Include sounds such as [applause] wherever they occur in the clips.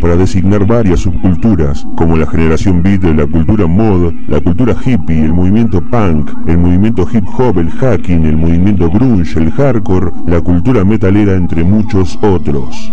para designar varias subculturas, como la generación beat, la cultura mod, la cultura hippie, el movimiento punk, el movimiento hip hop, el hacking, el movimiento grunge, el hardcore, la cultura metalera, entre muchos otros.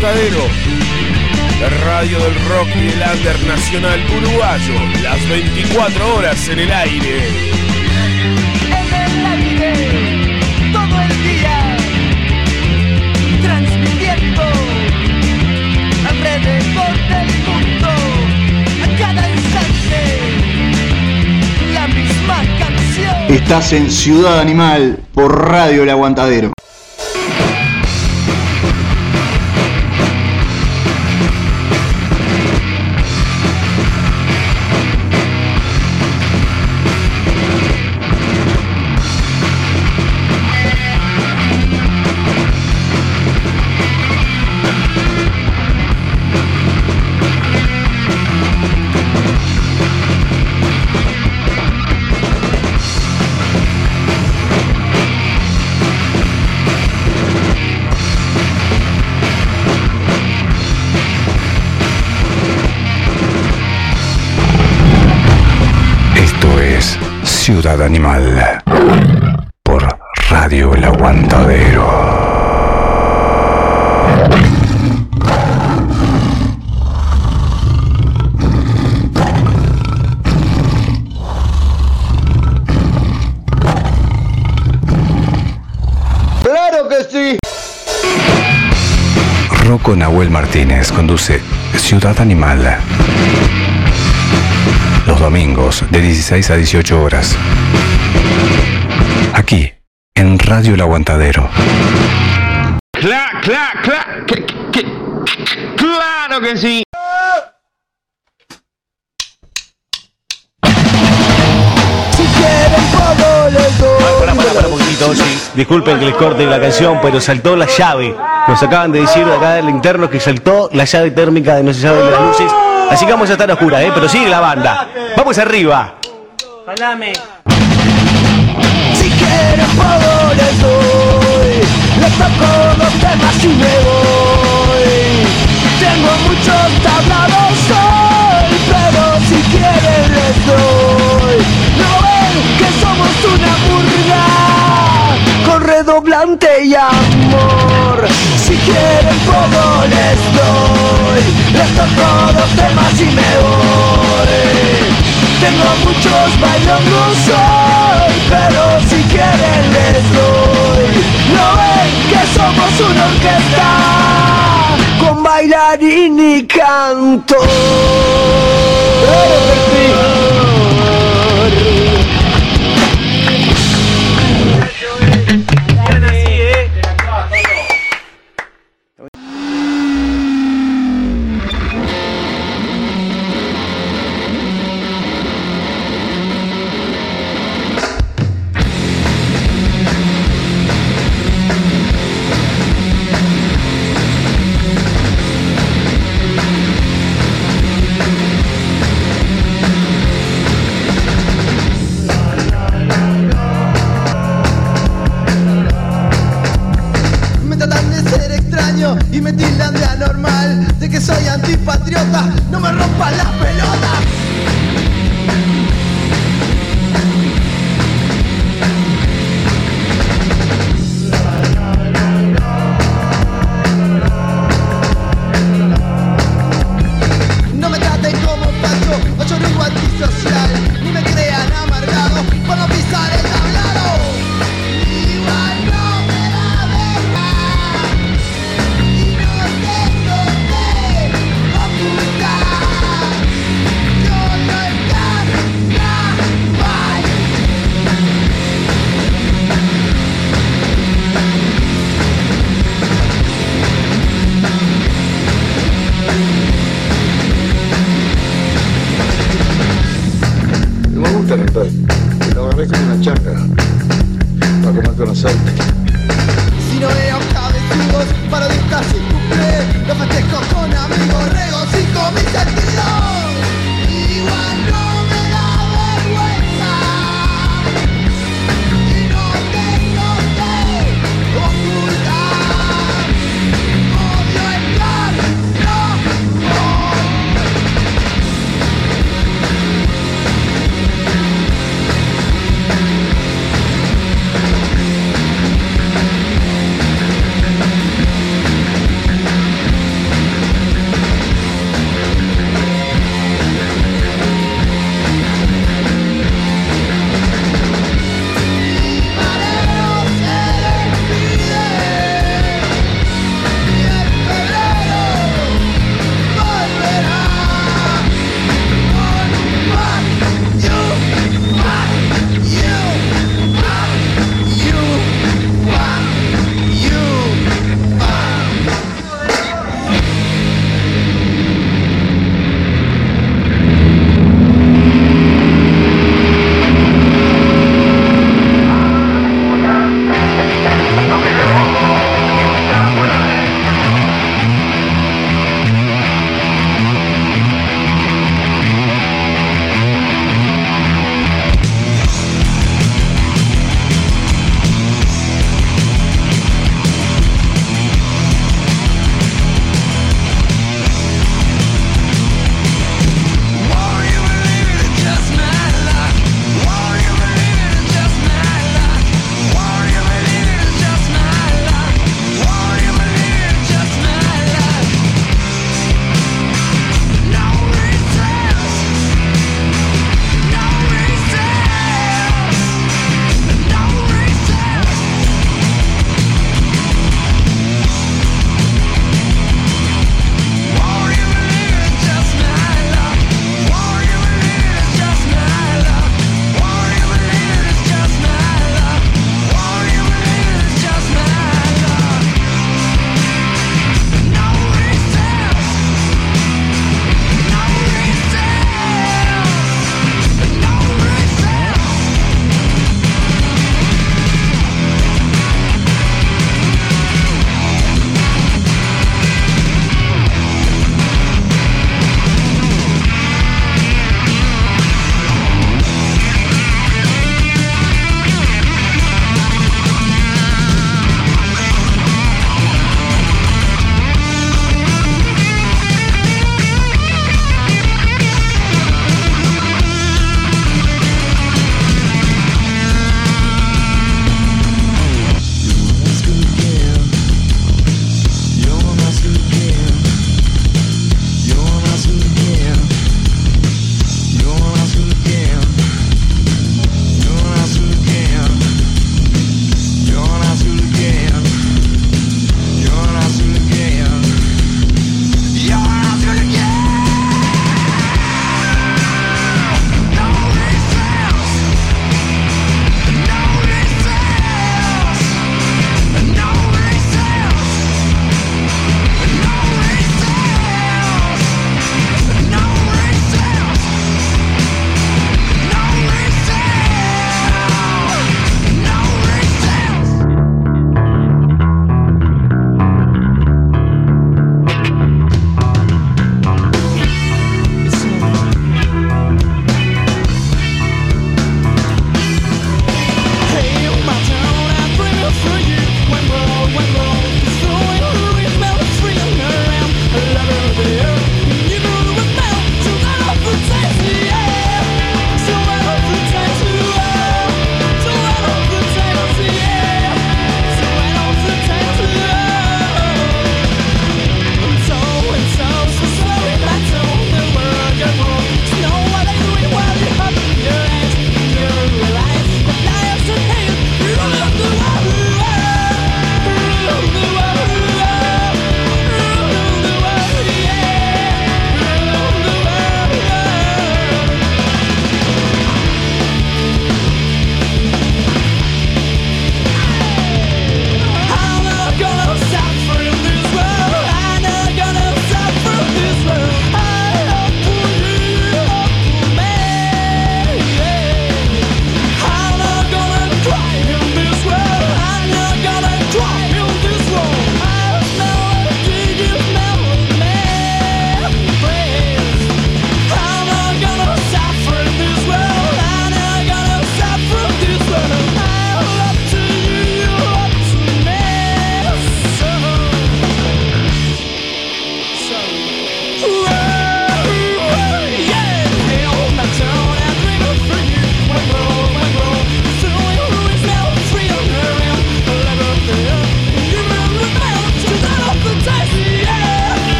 Aguantadero, la radio del rock y el under nacional uruguayo, las 24 horas en el aire. En el aire, todo el día, transmitiendo. Alrededor del mundo, a cada instante, la misma canción. Estás en Ciudad Animal por Radio El Aguantadero. Animal por Radio El Aguantadero. ¡Claro que sí! Rocco Nahuel Martínez conduce Ciudad Animal. Los domingos de 16 a 18 horas. Aquí, en Radio El Aguantadero. Cla, cla, cla, que- que- claro que sí. Si quieren todo les doy. Para, para, para un poquitito, sí. Disculpen que les corte la canción, pero saltó la llave. Nos acaban de decir de acá del interno que saltó la llave térmica de no se sabe de las luces. Así que vamos a estar a oscuras, ¿eh? Pero sigue la banda. Vamos arriba. Si quieren todo les doy Les toco dos temas y me voy Tengo muchos tablados hoy Pero si quieren les doy No ven que somos una burla Con redoblante y amor Si quieren todo les doy Les toco dos temas y me voy tengo muchos bailongos hoy, pero si quieren les doy. No ven que somos una orquesta con bailarín y canto.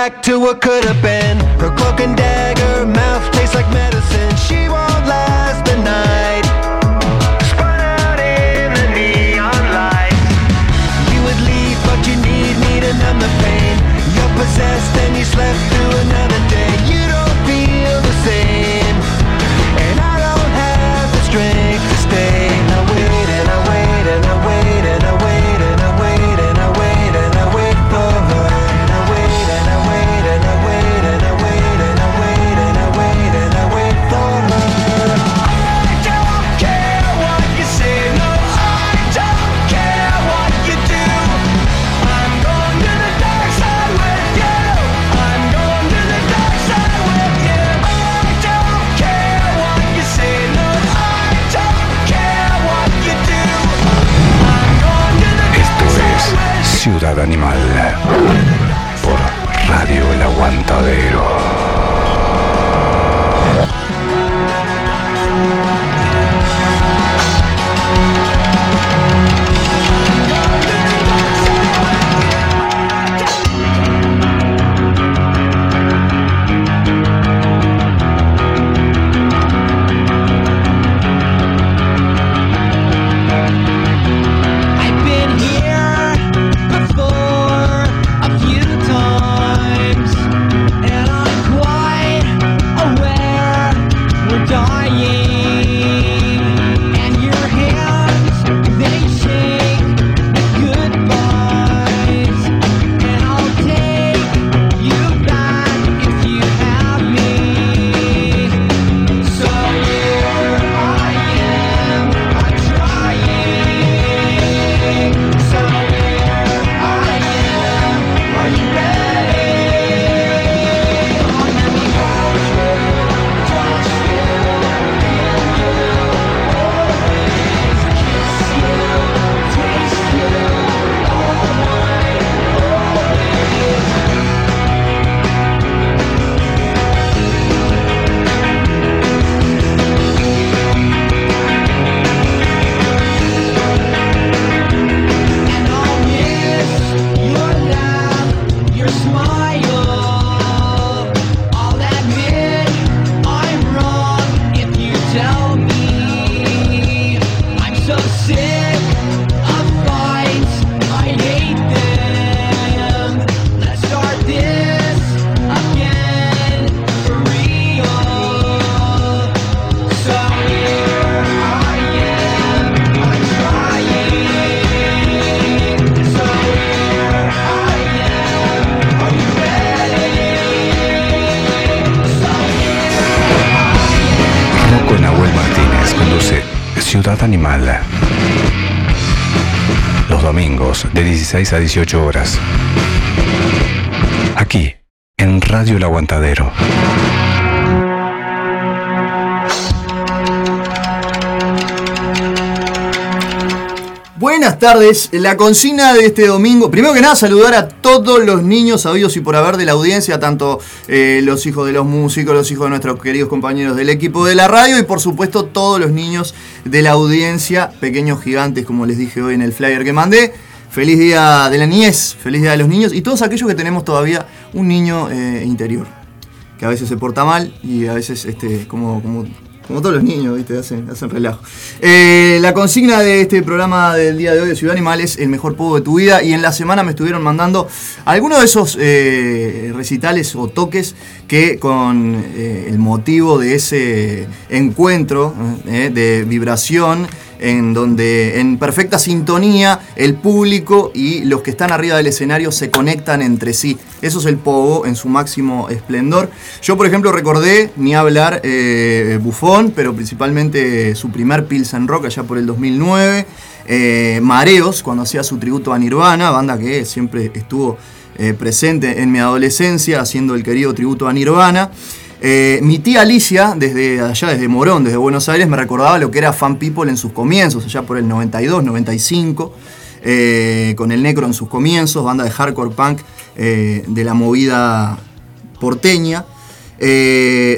Back to what could have been. 16 a 18 horas. Aquí, en Radio El Aguantadero. Buenas tardes. La consigna de este domingo, primero que nada, saludar a todos los niños sabidos y por haber de la audiencia, tanto eh, los hijos de los músicos, los hijos de nuestros queridos compañeros del equipo de la radio y por supuesto todos los niños de la audiencia, pequeños gigantes, como les dije hoy en el flyer que mandé. Feliz día de la niñez, feliz día de los niños y todos aquellos que tenemos todavía un niño eh, interior, que a veces se porta mal y a veces este, como, como todos los niños. Hacen, hacen relajo. Eh, la consigna de este programa del día de hoy de Ciudad Animal es el mejor pogo de tu vida. Y en la semana me estuvieron mandando algunos de esos eh, recitales o toques que con el motivo de ese encuentro de vibración en donde en perfecta sintonía el público y los que están arriba del escenario se conectan entre sí. Eso es el pogo en su máximo esplendor. Yo, por ejemplo, recordé, ni hablar, eh, Bufón, pero principalmente su primer Pilsen Rock allá por el 2009. eh, Mareos, cuando hacía su tributo a Nirvana, banda que siempre estuvo eh, presente en mi adolescencia haciendo el querido tributo a Nirvana. Eh, mi tía Alicia, desde allá, desde Morón, desde Buenos Aires, me recordaba lo que era Fan People en sus comienzos, allá por el 92, 95, eh, con el Necro en sus comienzos, banda de hardcore punk eh, de la movida porteña.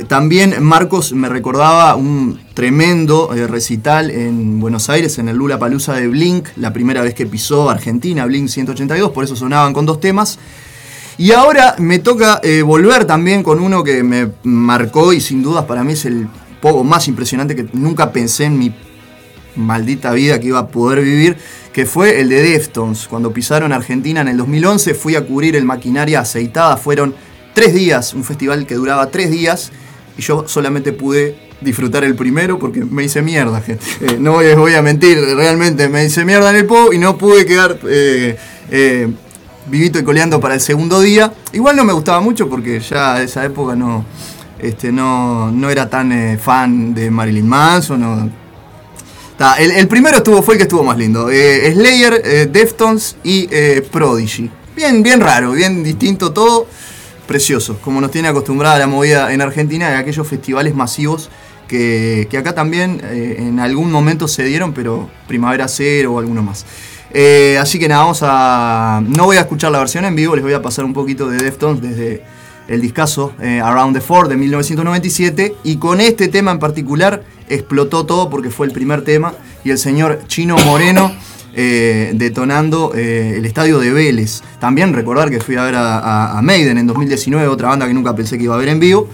También Marcos me recordaba un tremendo recital en Buenos Aires, en el Lula Palusa de Blink, la primera vez que pisó Argentina, Blink 182, por eso sonaban con dos temas. Y ahora me toca eh, volver también con uno que me marcó y sin dudas para mí es el poco más impresionante que nunca pensé en mi maldita vida que iba a poder vivir, que fue el de Deftones. Cuando pisaron Argentina en el 2011 fui a cubrir el Maquinaria Aceitada, fueron tres días, un festival que duraba tres días y yo solamente pude disfrutar el primero porque me hice mierda, gente. [laughs] Eh, no voy, voy a mentir, realmente me hice mierda en el PO y no pude quedar eh, vivito y coleando para el segundo día. Igual no me gustaba mucho porque ya a esa época no, este, no, no era tan eh, fan de Marilyn Manson. no- el, primero estuvo, fue el que estuvo más lindo. Eh, Slayer, eh, Deftones y eh, Prodigy. Bien, bien raro, bien distinto todo. Precioso, como nos tiene acostumbrada la movida en Argentina de aquellos festivales masivos que, que acá también en algún momento se dieron, pero Primavera Cero o alguno más. Eh, así que nada, vamos a. No voy a escuchar la versión en vivo, les voy a pasar un poquito de Deftones desde el discazo eh, Around the Ford de 1997. Y con este tema en particular explotó todo porque fue el primer tema. Y el señor Chino Moreno eh, detonando el estadio de Vélez. También recordar que fui a ver a- a Maiden en 2019, otra banda que nunca pensé que iba a ver en vivo.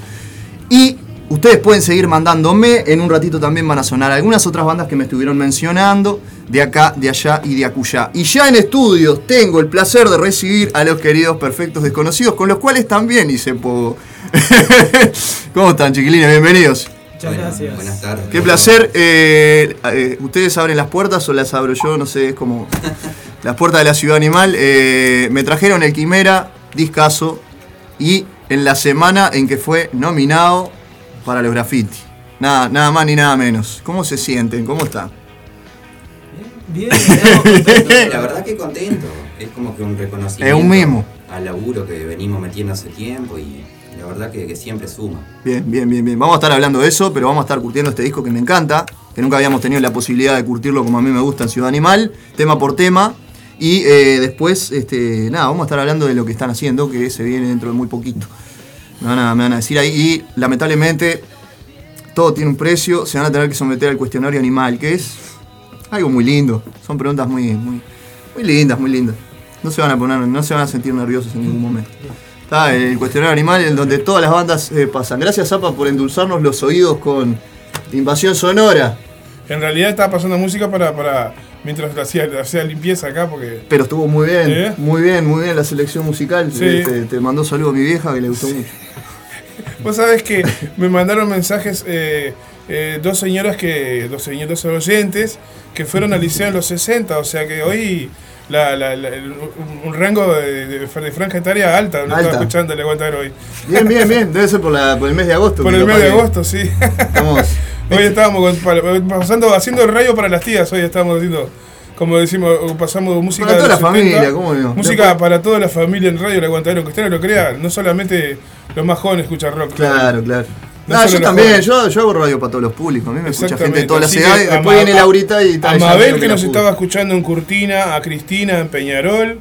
Y ustedes pueden seguir mandándome. En un ratito también van a sonar algunas otras bandas que me estuvieron mencionando. De acá, de allá y de acullá. Y ya en estudios tengo el placer de recibir a los queridos perfectos desconocidos, con los cuales también hice poco. [laughs] ¿Cómo están, chiquilines? Bienvenidos. Muchas gracias. Buenas tardes. Qué placer. eh, eh, ¿Ustedes abren las puertas o las abro yo? No sé, es como [laughs] las puertas de la ciudad animal. Eh, me trajeron el Quimera, discaso, y en la semana en que fue nominado para los graffiti. Nada, nada más ni nada menos. ¿Cómo se sienten? ¿Cómo están? [laughs] Bien, estamos contentos. La verdad que contento. Es como que un reconocimiento Es un mimo. al laburo que venimos metiendo hace tiempo y la verdad que, que siempre suma. Bien, bien, bien, bien. Vamos a estar hablando de eso, pero vamos a estar curtiendo este disco que me encanta, que nunca habíamos tenido la posibilidad de curtirlo como a mí me gusta en Ciudad Animal, tema por tema. Y eh, después, este, nada, vamos a estar hablando de lo que están haciendo, que se viene dentro de muy poquito. Me van a, me van a decir ahí. Y lamentablemente, todo tiene un precio, se van a tener que someter al cuestionario animal, que es algo muy lindo. Son preguntas muy, muy, muy lindas, muy lindas. No se van a poner, no se van a sentir nerviosos en ningún momento. Está el cuestionario animal en donde todas las bandas eh, pasan. Gracias, Zapa, por endulzarnos los oídos con Invasión Sonora. En realidad estaba pasando música para, para mientras hacía, hacía limpieza acá, porque Pero estuvo muy bien, ¿Eh? muy bien, muy bien la selección musical. Sí. Te, te mandó saludo a mi vieja que le gustó mucho. Vos sabés que me mandaron mensajes eh, eh, dos señoras que, dos señoras oyentes que fueron al liceo en los 60, o sea que hoy la, la- la- el- un, rango de, de- de franja etaria alta, no estaba escuchando el aguantar hoy. Bien, bien, bien. Debe ser por, la- por el mes de agosto. Por el mes de agosto, sí. Estamos, [laughs] Hoy estábamos con- pasando, haciendo rayo para las tías, hoy estábamos haciendo, como decimos, pasamos música Para de toda los la 70, familia, ¿cómo no? Música Después- para toda la familia en Radio El Aguantadero, que usted no lo crea, no solamente los más jóvenes escuchan rock. Claro, claro. No yo también, yo, yo hago radio para todos los públicos. A mí me escucha gente de todas las edades. a Después viene Laurita y A tal. ya Mabel que la nos estaba escuchando en Curtina, a Cristina en Peñarol.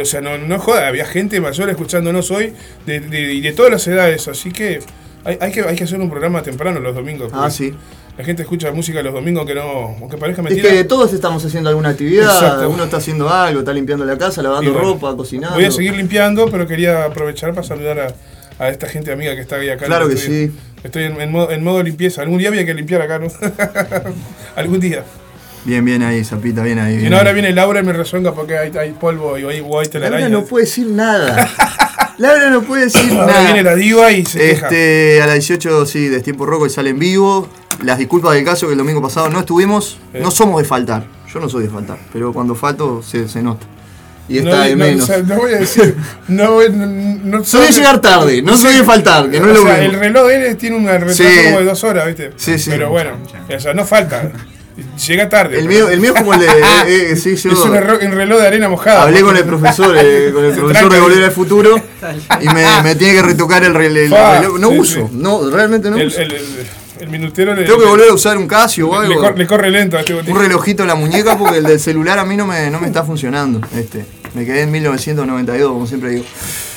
O sea, no, no joda, había gente mayor escuchándonos hoy de, de, y de todas las edades. Así que hay, hay que hay que hacer un programa temprano los domingos. Ah, sí. La gente escucha música los domingos que no, aunque parezca Es mentira. que todos estamos haciendo alguna actividad, Exacto. uno está haciendo algo, está limpiando la casa, lavando Y bueno, ropa, cocinando. Voy a seguir limpiando, pero quería aprovechar para saludar a, a esta gente amiga que está ahí acá. Claro que sí. Estoy en, en modo, en modo limpieza. Algún día había que limpiar acá, ¿no? [laughs] Algún día. Bien, bien ahí, Zapita, bien ahí. Bien no, ahora ahí. viene Laura y me rezonga porque hay, hay polvo y hay, hay telaraña. Laura no puede decir nada. [laughs] Laura no puede decir Ahora nada. viene la diva y se queja. Este, a las 18, sí, de Tiempo Roco y sale en vivo. Las disculpas del caso que el domingo pasado no estuvimos. Eh. No somos de faltar. Yo no soy de faltar. Pero cuando falto se, se nota. Y No, está de no, menos. o sea, no voy a decir. No, no, no Soy de llegar tarde, no soy de faltar, que no es o lo sea, mismo. El reloj de él tiene un retraso Sí. como de dos horas, ¿viste? Sí, sí. Pero bueno, o sea, no falta. Llega tarde. El pero- mío, el mío es como el de. [laughs] eh, eh, sí, yo es un, reloj de arena mojada. hablé con el profesor, eh, con el profesor de Volver al Futuro y me, me tiene que retocar el, reloj. No sí, uso, sí. no, realmente no el, uso. el, el, el minutero le, Tengo que volver a usar un Casio o le algo. cor- le corre lento a este botón. Un relojito en la muñeca porque el del [laughs] celular a mí no me, no me está funcionando. Este, me quedé en 1992, como siempre digo.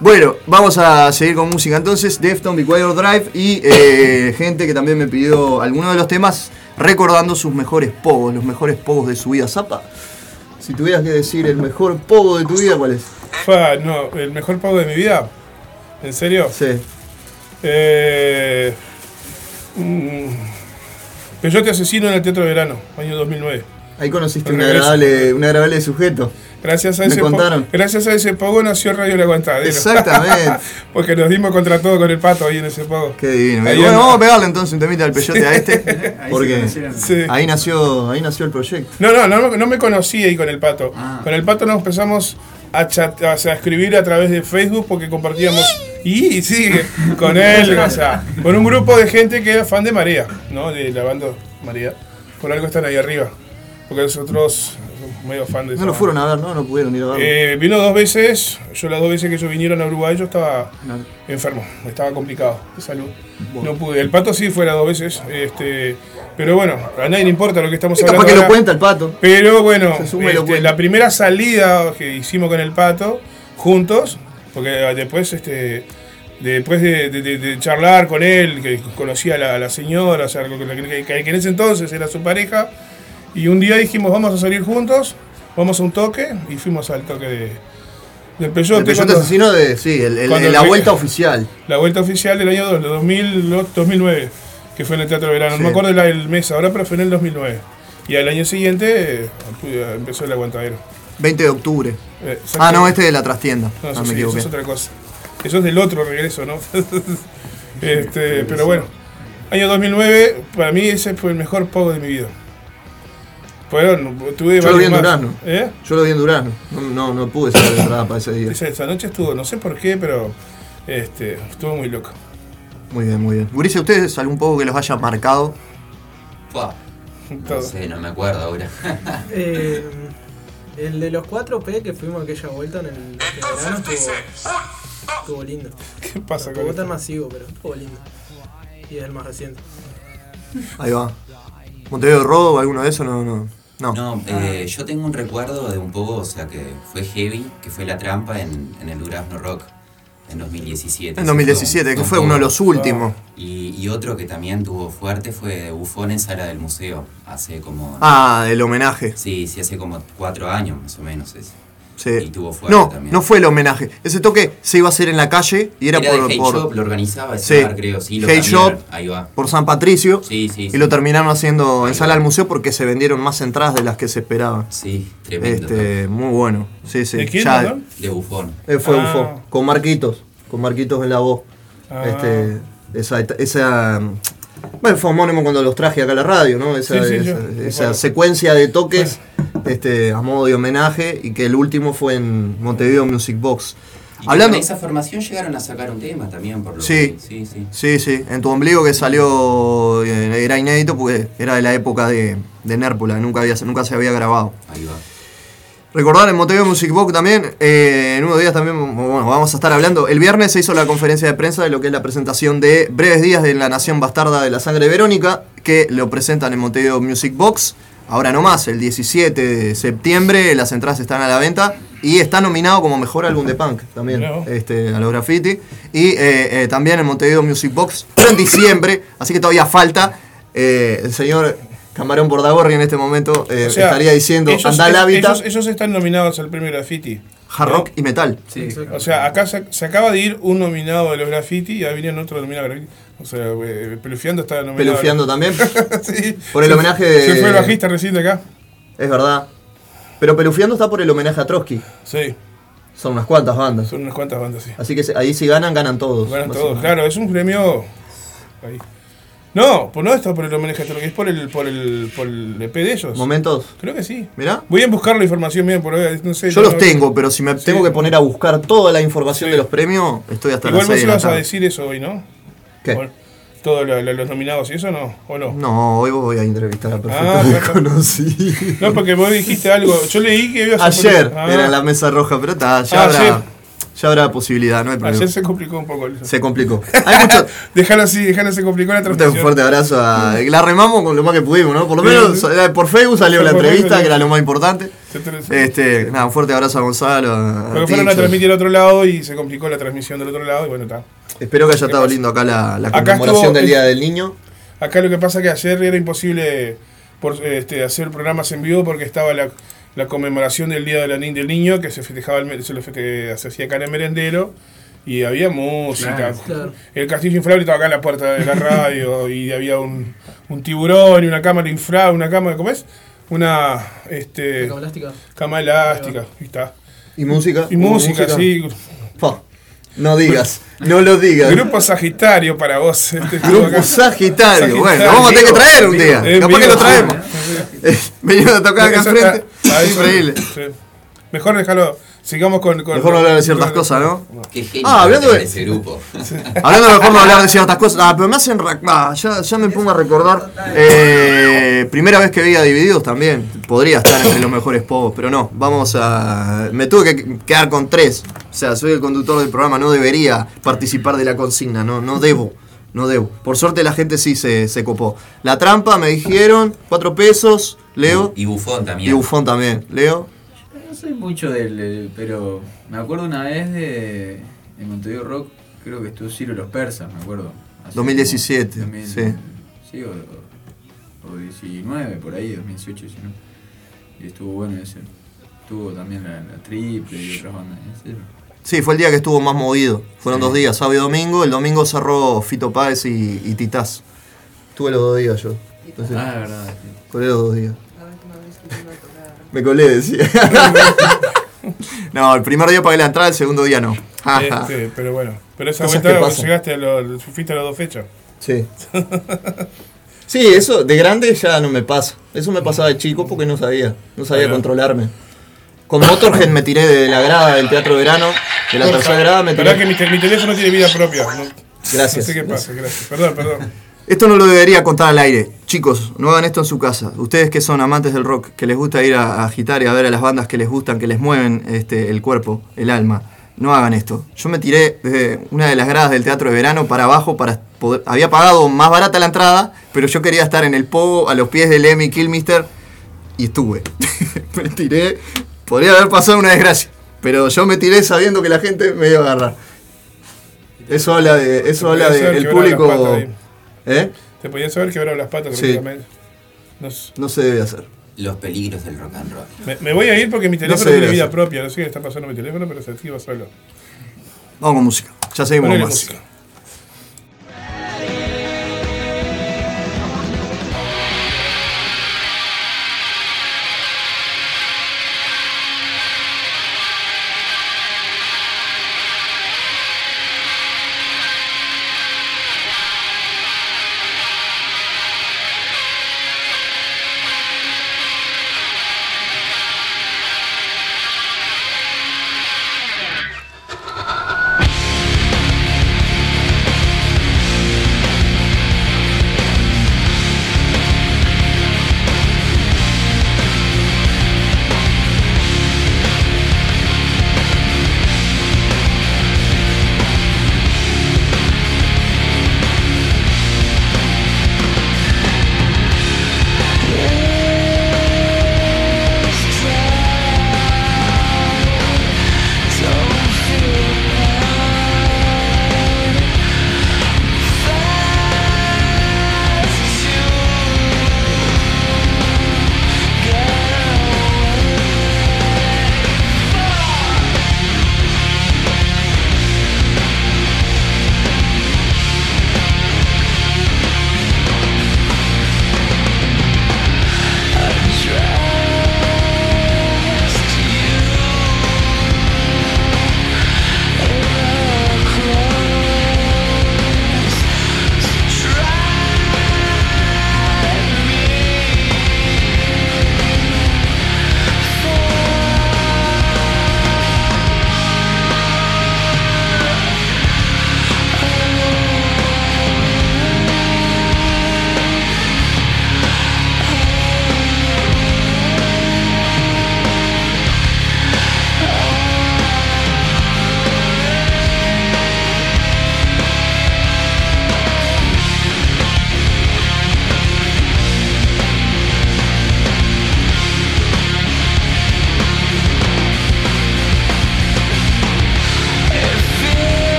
Bueno, vamos a seguir con música entonces. Defton, Equator Drive y eh, gente que también me pidió algunos de los temas recordando sus mejores pogos, los mejores pogos de su vida. Zapa, si tuvieras que decir el mejor pogo de tu vida, ¿cuál es? No, el mejor pago de mi vida. ¿En serio? Sí. Eh, mm, Peyote Asesino en el Teatro de Verano, año 2009. Ahí conociste Un agradable, un agradable sujeto. Gracias a, Me ese contaron. gracias a ese pogo nació Radio La Aguantadero. Exactamente. [laughs] Porque nos dimos contra todo con el pato ahí en ese pogo. Qué divino. Ahí bueno, anda. vamos a pegarle entonces un temita del peyote a este. [laughs] Ahí porque. Sí. ahí nació, ahí nació el proyecto. No, no, no, no me conocí ahí con el pato. Ah. Con el pato nos empezamos chat, a escribir a través de Facebook porque compartíamos. Y sigue con él, o sea, con un grupo de gente que era fan de María, ¿no? De la banda María. Por algo están ahí arriba. Porque nosotros somos medio fan de No lo fueron a ver, ¿no? No pudieron ir a verlo. Eh, vino dos veces. Yo las dos veces que ellos vinieron a Uruguay, yo estaba enfermo, estaba complicado de salud. No pude. El pato sí fuera dos veces. Este, pero bueno, a nadie le importa lo que estamos Y hablando. capaz que lo ahora. cuenta el pato. Pero bueno, Se suma y lo este, cuenta. la primera salida que hicimos con el pato, juntos, porque después, este, después de, de- de- de charlar con él, que conocía a la, señora, o sea, que, que- que en ese entonces era su pareja, y un día dijimos, vamos a salir juntos, vamos a un toque, y fuimos al toque de, del Peyote. El peyote asesino de. Sí, el- el- la el- vuelta oficial. La vuelta oficial del año 2, de 2000, 2009, que fue en el Teatro de Verano. Sí. No me acuerdo el mes ahora, pero fue en el 2009. Y al año siguiente eh, empezó el aguantadero. 20 de octubre. Eh, Ah, no, este de la trastienda. No, Ah, eso, me sí, eso es otra cosa. Eso es del otro regreso, ¿no? [laughs] este, pero bueno, año 2009, para mí ese fue el mejor pogo de mi vida. Fueron, tuve Yo lo vi en. Durazno. ¿Eh? Yo lo vi en Durazno. No, no, no pude sacar la entrada para ese día. Esa, esa noche estuvo, no sé por qué, pero este, estuvo muy loco. Muy bien, muy bien. Gurice, ¿ustedes algún poco que los haya marcado? Fua. No sé, no me acuerdo ahora. Eh, [laughs] el de los 4P que fuimos aquella vuelta en el este verano estuvo, estuvo lindo. ¿Qué pasa no con estuvo tan masivo, pero estuvo lindo. Y es el más reciente. Ahí va. Montevideo Robo, alguno de esos, no, no. No. No, eh, yo tengo un recuerdo de un poco, o sea, que fue heavy, que fue la trampa en, en el Durazno Rock en 2017. En 2017, que fue uno de los últimos. Y, y otro que también tuvo fuerte fue Bufón en Sala del Museo, hace como... Ah, el homenaje. Sí, sí, hace como cuatro años más o menos. ese. Sí. Y tuvo fuerte No, también. no fue el homenaje. Ese toque se iba a hacer en la calle y era, Era por. de Hate por Shop, lo organizaba Sí. Star, creo, sí, lo Shop, ahí va. por San Patricio. Sí, sí, Y sí. lo terminaron haciendo en sala del museo porque se vendieron más entradas de las que se esperaban. Sí, tremendo. Este, muy bueno. Sí, sí. ¿De quién, Ya-? De Bufón. Eh, fue Ah. Bufón. Con Marquitos. Con Marquitos en la voz. Ah. Este, esa, esa. Bueno, fue homónimo cuando los traje acá a la radio, ¿no? Esa, Sí, sí, esa- yo- esa bueno. secuencia de toques este, a modo de homenaje y que el último fue en Montevideo Music Box. Y Hablando. con esa formación llegaron a sacar un tema también, por lo Sí, que- sí, sí. sí, sí. En tu ombligo que salió eh, era inédito porque era de la época de, de Nérpula, nunca, había, nunca se había grabado. Ahí va. Recordar en Montevideo Music Box también, eh, en unos días también bueno, vamos a estar hablando. El viernes se hizo la conferencia de prensa de lo que es la presentación de Breves Días de la Nación Bastarda de la Sangre Verónica, que lo presentan en Montevideo Music Box. Ahora no más, el 17 de septiembre las entradas están a la venta y está nominado como mejor álbum de punk también este, a los graffiti. Y eh, eh, también en Montevideo Music Box, en diciembre, así que todavía falta. Eh, el señor Camarón Bordagorri en este momento eh, O sea, estaría diciendo, ellos, anda al hábitat. ellos, ellos están nominados al premio Graffiti. Hard rock y metal. O sea, acá se, se acaba de ir un nominado de los graffiti y ahí viene otro nominado a graffiti. O sea, eh, Pelufiando está nominado. Pelufiando también. [laughs] sí. Por el Se- homenaje de- Se fue el bajista recién de acá. Es verdad. Pero Pelufiando está por el homenaje a Trotsky. Sí. Son unas cuantas bandas. Son unas cuantas bandas, sí. Así que ahí si ganan, ganan todos. Ganan todos, claro, es un premio. ahí. No, pues no está por el homenaje a Trotsky, es por el, por el, por el EP de ellos. ¿Momentos? Creo que sí. Mirá. Voy a buscar la información bien, por hoy, no sé. Yo no- los tengo, pero si me tengo que poner a buscar toda la información de los premios, estoy hasta Igual las vos 6 de la ibas a decir eso hoy, ¿no? ¿Qué? Todos lo- lo- los nominados y eso, ¿no? ¿O no? No, hoy voy a entrevistar a Ah, claro. desconocido. No, porque vos dijiste algo. Yo leí que ibas a Ayer poner- Ah. era la mesa roja, pero está, ya, Ah, habrá, ayer. ya habrá posibilidad, no hay problema. Ayer se complicó un poco. Se complicó. [laughs] Hay mucho, Déjalo así, déjalo, se complicó la Un transmisión. fuerte abrazo a. La remamos con lo más que pudimos, ¿no? Por lo menos sí. eh, por Facebook salió la Por entrevista, que era lo más importante. Este, nada, un fuerte abrazo a Gonzalo. a- a Porque fueron a transmitir al otro lado y se complicó la transmisión del otro lado y bueno, está. Espero que haya ¿Qué estado lindo acá la, la Acá conmemoración estuvo- del Día del Niño. Acá lo que pasa es que ayer era imposible por, este, hacer programas en vivo porque estaba la, la conmemoración del Día de la del Niño, que se festejaba, el se, lo feste- se hacía acá en el merendero, y había música. Claro. Claro. El castillo inflable estaba acá en la puerta de la radio, y había un, un tiburón y una cámara inflable, una cámara, ¿cómo es? Una este, Cama elástica. cama elástica, está. ¿Y música? Y música, ¿Música? sí. Fa. No digas, no lo digas. Grupo Sagitario para vos. Este Grupo. Sagitario. Bueno, lo vamos a tener que traer un día. Eh, Capaz que lo traemos. [laughs] Eh, Venimos a tocar acá enfrente. Increíble. sí. Mejor déjalo. Sigamos con. con Mejor no hablar de ciertas cosas, ¿no? Qué genio Ah, hablando de. ese grupo. Hablando de mejor no hablar de ciertas cosas. Ah, pero me hacen. ra- ah, ya, ya me pongo a recordar. Eh, primera vez que veía Divididos también. Podría estar entre los mejores povos, pero no. Vamos a. Me tuve que quedar con tres. O sea, soy el conductor del programa, no debería participar de la consigna. No, no debo. No debo. Por suerte la gente sí se, se copó. La trampa me dijeron, cuatro pesos. Leo. Y Bufón también. Y Bufón también. Leo. No soy mucho del, del- pero me acuerdo una vez de en Montevideo Rock, creo que estuvo Ciro los Persas, me acuerdo. Hace 2017, como 2000, sí. Sí, o, o- o 19, por ahí, 2018, 19. Y estuvo bueno ese. Estuvo también la, la Triple y otras bandas. ese. Sí, fue el día que estuvo más movido. Fueron Sí. dos días, sábado y domingo. El domingo cerró Fito Páez y, y Titás. Tuve los dos días yo. Entonces, Ah, verdad. colé los dos días. Me colé, decía. [laughs] no, el primer día pagué la entrada, el segundo día no. Este, pero bueno. Pero esa Cosas vuelta llegaste a los. Fuiste a las dos fechas. Sí. [laughs] Sí, eso de grande ya no me pasa. Eso me pasaba de chico porque no sabía. No sabía Bueno. controlarme. Con Motorhead me tiré de la grada del Teatro Verano. De la tercera grada me Verdad tiré. que mi, te- mi teléfono tiene vida propia. No, Gracias. No sé qué pasa, gracias. Perdón, perdón. Esto no lo debería contar al aire. Chicos, no hagan esto en su casa. Ustedes que son amantes del rock, que les gusta ir a, a agitar y a ver a las bandas que les gustan, que les mueven este, el cuerpo, el alma, no hagan esto. Yo me tiré desde una de las gradas del teatro de verano para abajo para poder. Había pagado más barata la entrada, pero yo quería estar en el pogo a los pies de Lemmy Kilmister y estuve. [laughs] me tiré. Podría haber pasado una desgracia, pero yo me tiré sabiendo que la gente me iba a agarrar. Eso habla de, eso habla quebrado las público. ¿Eh? Te podías haber quebrado las patas Sí. No sé. No se debe hacer. Los peligros del rock and roll. Me, me voy a ir porque mi teléfono se tiene vida hacer. propia. No sé qué está pasando mi teléfono, pero se activa solo. Vamos con música. Ya seguimos con más. música.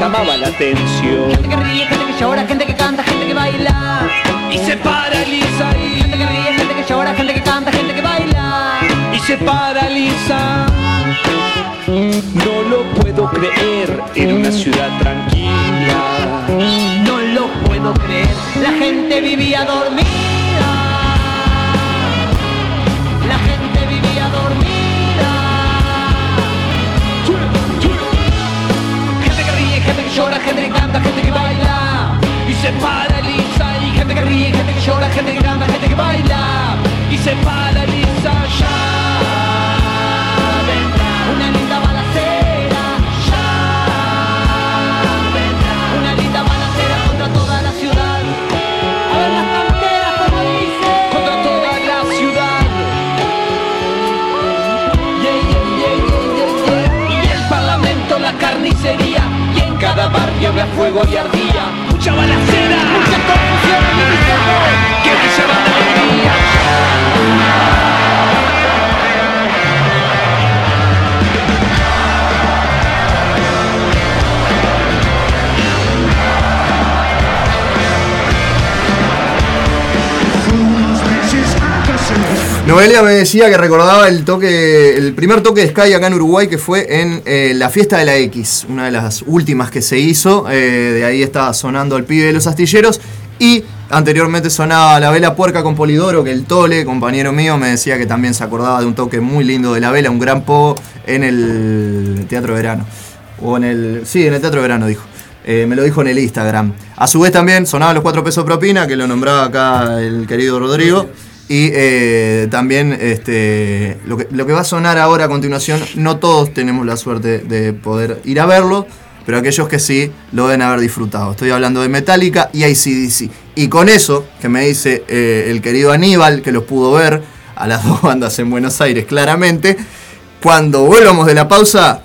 Llamaba la atención. Fuego y Mucha Noelia me decía que recordaba el toque, el primer toque de Sky acá en Uruguay que fue en eh, la fiesta de la X, una de las últimas que se hizo. eh, de ahí estaba sonando el pibe de los astilleros y anteriormente sonaba la vela puerca con Polidoro, que el Tole, compañero mío, me decía que también se acordaba de un toque muy lindo de la vela, un gran pogo en el Teatro Verano. O en el. Sí, en el Teatro Verano dijo. Eh, me lo dijo en el Instagram. A su vez también sonaban los cuatro pesos propina, que lo nombraba acá el querido Rodrigo. Y eh, también este, lo, que, va a sonar ahora a continuación, no todos tenemos la suerte de poder ir a verlo, pero aquellos que sí lo deben haber disfrutado. Estoy hablando de Metallica y ACDC. Y con eso, que me dice eh, el querido Aníbal, que los pudo ver a las [laughs] dos bandas en Buenos Aires claramente, cuando volvamos de la pausa,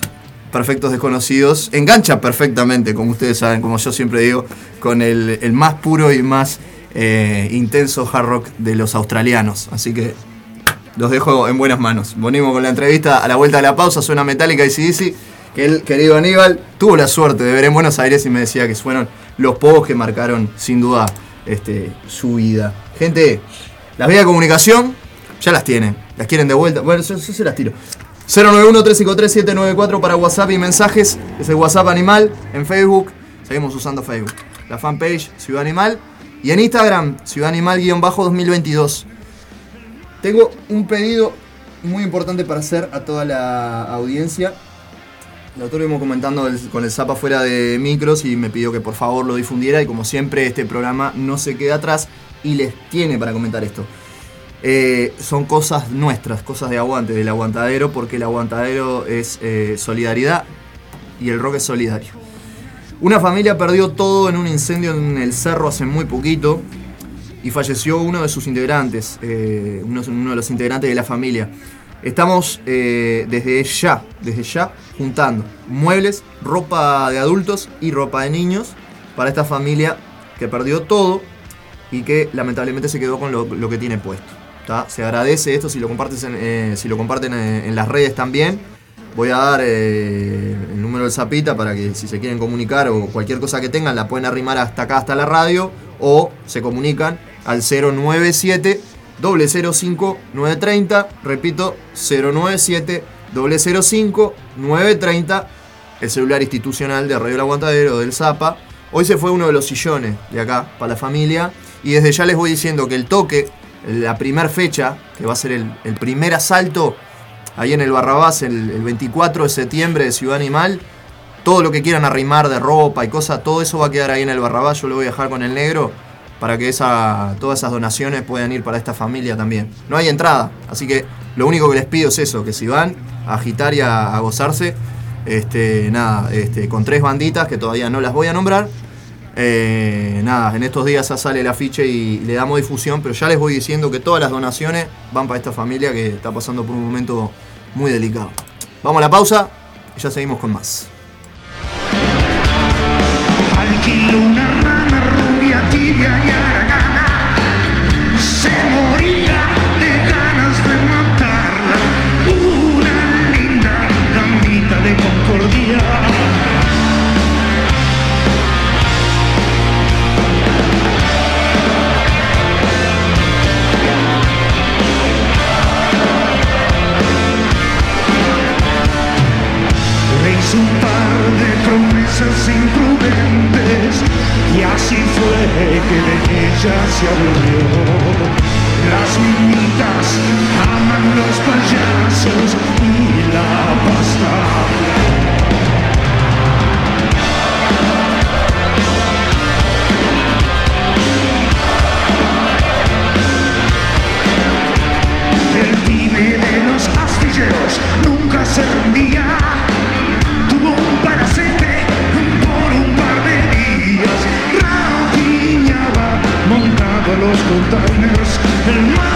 Perfectos Desconocidos engancha perfectamente, como ustedes saben, como yo siempre digo, con el, el más puro y más eh, intenso hard rock de los australianos. Así que los dejo en buenas manos. Venimos con la entrevista a la vuelta de la pausa, suena Metallica y CDC, que el querido Aníbal tuvo la suerte de ver en Buenos Aires y me decía que fueron los pocos que marcaron sin duda este, su vida. Gente, las vías de comunicación ya las tienen, las quieren de vuelta. Bueno, yo se las tiro. 091-353-794 para WhatsApp y mensajes. Es el WhatsApp Animal en Facebook. Seguimos usando Facebook. La fanpage Ciudad Animal. Y en Instagram, Ciudad Animal-2022. Tengo un pedido muy importante para hacer a toda la audiencia. Lo estuvimos comentando con el Zapa fuera de micros y me pidió que por favor lo difundiera. Y como siempre, este programa no se queda atrás y les tiene para comentar esto. Eh, son cosas nuestras, cosas de aguante, del aguantadero, porque el aguantadero es eh, solidaridad y el rock es solidario. Una familia perdió todo en un incendio en el cerro hace muy poquito y falleció uno de sus integrantes, eh, uno, de los integrantes de la familia. Estamos eh, desde ya, desde ya, juntando muebles, ropa de adultos y ropa de niños para esta familia que perdió todo y que lamentablemente se quedó con lo, que tiene puesto. Se agradece esto si lo, compartes eh, si lo comparten en, en las redes también. Voy a dar eh, el número del Zapita para que si se quieren comunicar o cualquier cosa que tengan la pueden arrimar hasta acá, hasta la radio o se comunican al 097 005 930. Repito, 097 005 930. El celular institucional de Radio El Aguantadero del Zapa. Hoy se fue uno de los sillones de acá para la familia. Y desde ya les voy diciendo que el toque, la primera fecha, que va a ser el, el primer asalto ahí en el Barrabás el, el 24 de septiembre de Ciudad Animal. Todo lo que quieran arrimar de ropa y cosas, todo eso va a quedar ahí en el Barrabás. Yo lo voy a dejar con el negro para que esa, todas esas donaciones puedan ir para esta familia también. No hay entrada, así que lo único que les pido es eso, que si van a agitar y a, a gozarse, este, nada, este, con tres banditas que todavía no las voy a nombrar. eh, nada, en estos días ya sale el afiche y le damos difusión, pero ya les voy diciendo que todas las donaciones van para esta familia que está pasando por un momento muy delicado. Vamos a la pausa y ya seguimos con más. hicimos un par de promesas imprudentes y así fue que de ella se aburrió. Las mimitas aman los payasos y la pasta. Él vive de los astilleros, nunca se rendía los montañas, el mar.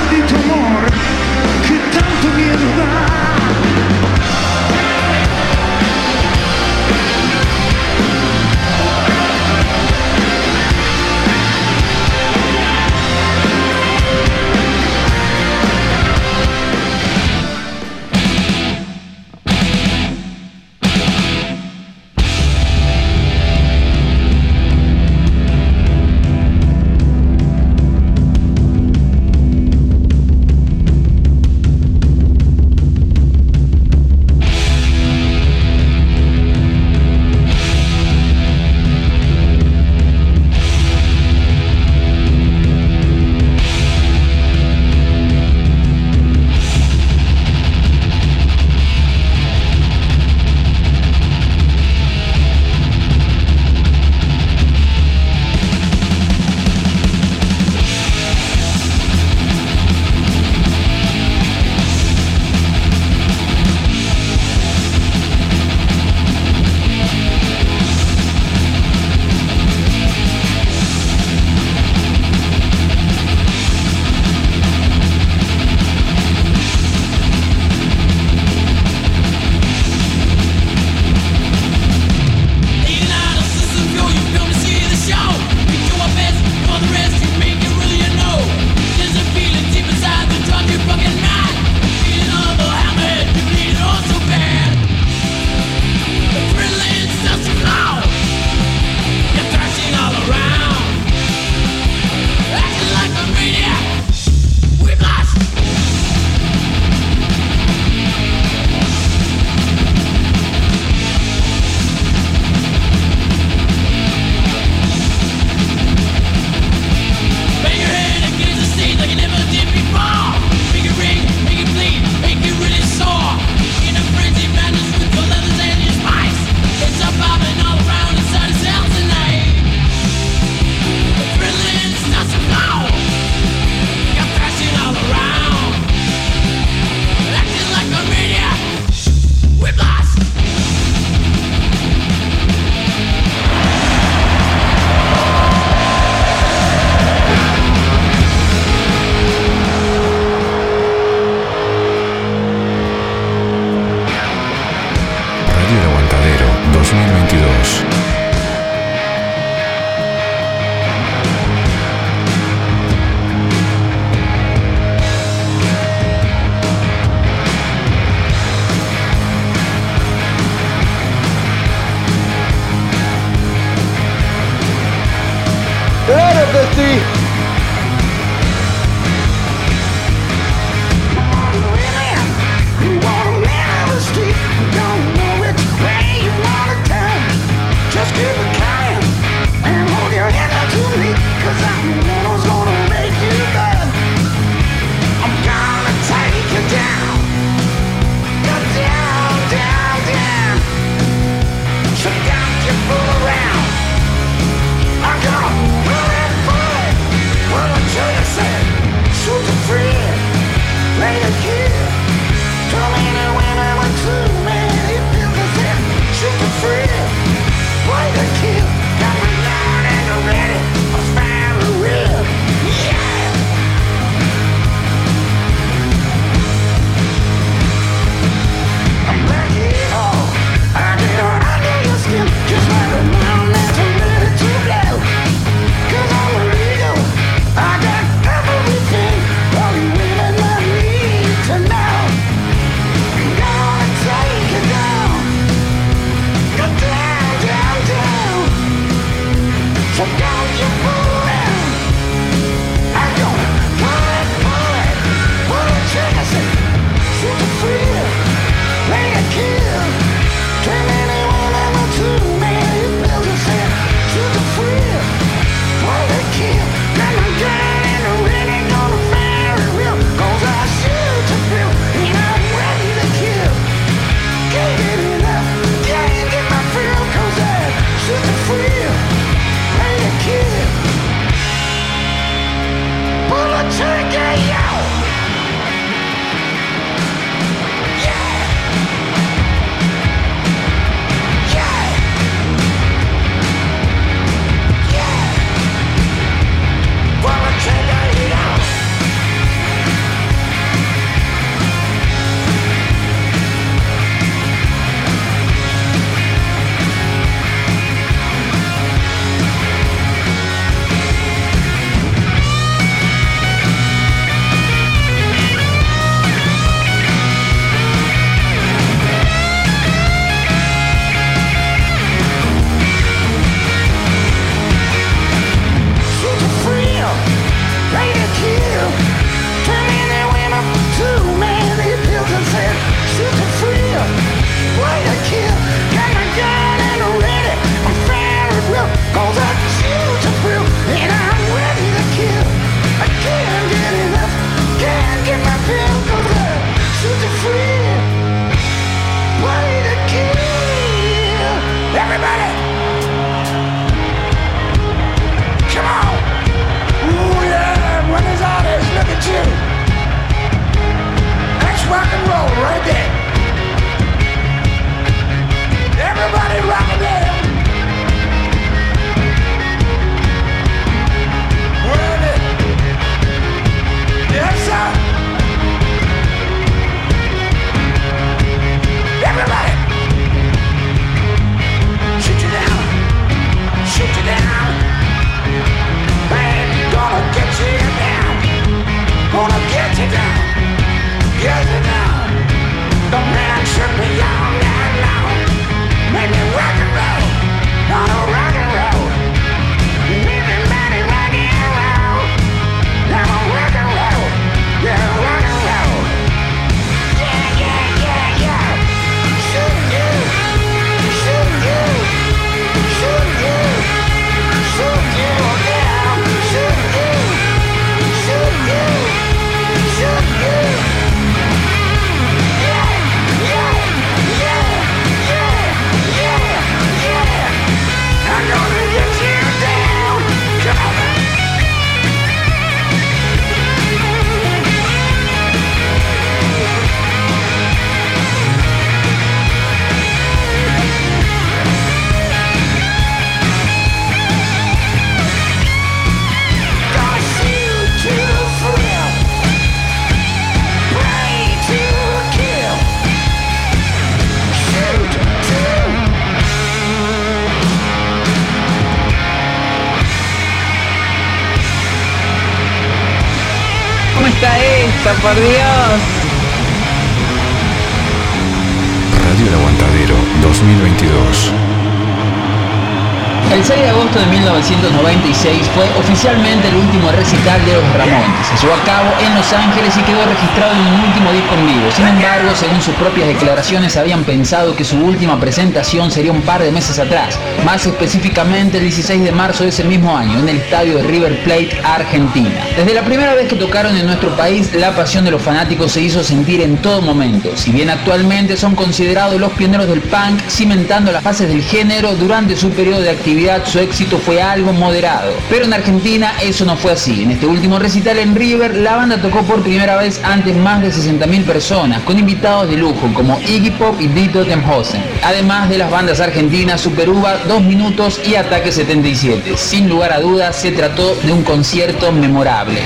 1990 de 1996 fue oficialmente el último recital de los Ramones. Se llevó a cabo en Los Ángeles y quedó registrado en un último disco en vivo. Sin embargo, según sus propias declaraciones, habían pensado que su última presentación sería un par de meses atrás, más específicamente el 16 de marzo de ese mismo año, en el estadio de River Plate, Argentina. Desde la primera vez que tocaron en nuestro país, la pasión de los fanáticos se hizo sentir en todo momento. Si bien actualmente son considerados los pioneros del punk, cimentando las bases del género durante su periodo de actividad su éxito fue algo moderado. Pero en Argentina eso no fue así. En este último recital en River, la banda tocó por primera vez ante más de 60.000 personas, con invitados de lujo como Iggy Pop y Dito Temhosen. Además de las bandas argentinas Superuva, Dos Minutos y Ataque 77. Sin lugar a dudas, se trató de un concierto memorable.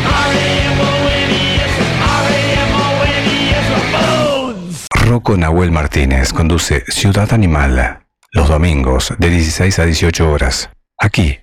Rocco Nahuel Martínez conduce Ciudad Animal los domingos de 16 a 18 horas, aquí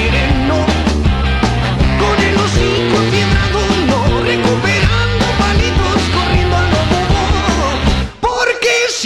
no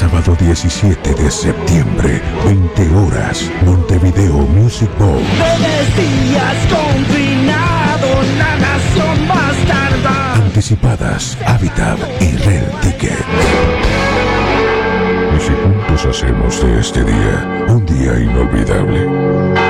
Sábado 17 de septiembre, 20 horas, Montevideo Music Bowl. Breves días confinados La nación bastarda Anticipadas, Habitat y Rel Ticket. Y si juntos hacemos de este día un día inolvidable.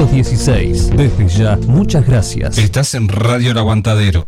716. Desde ya, muchas gracias. Estás en Radio El Aguantadero.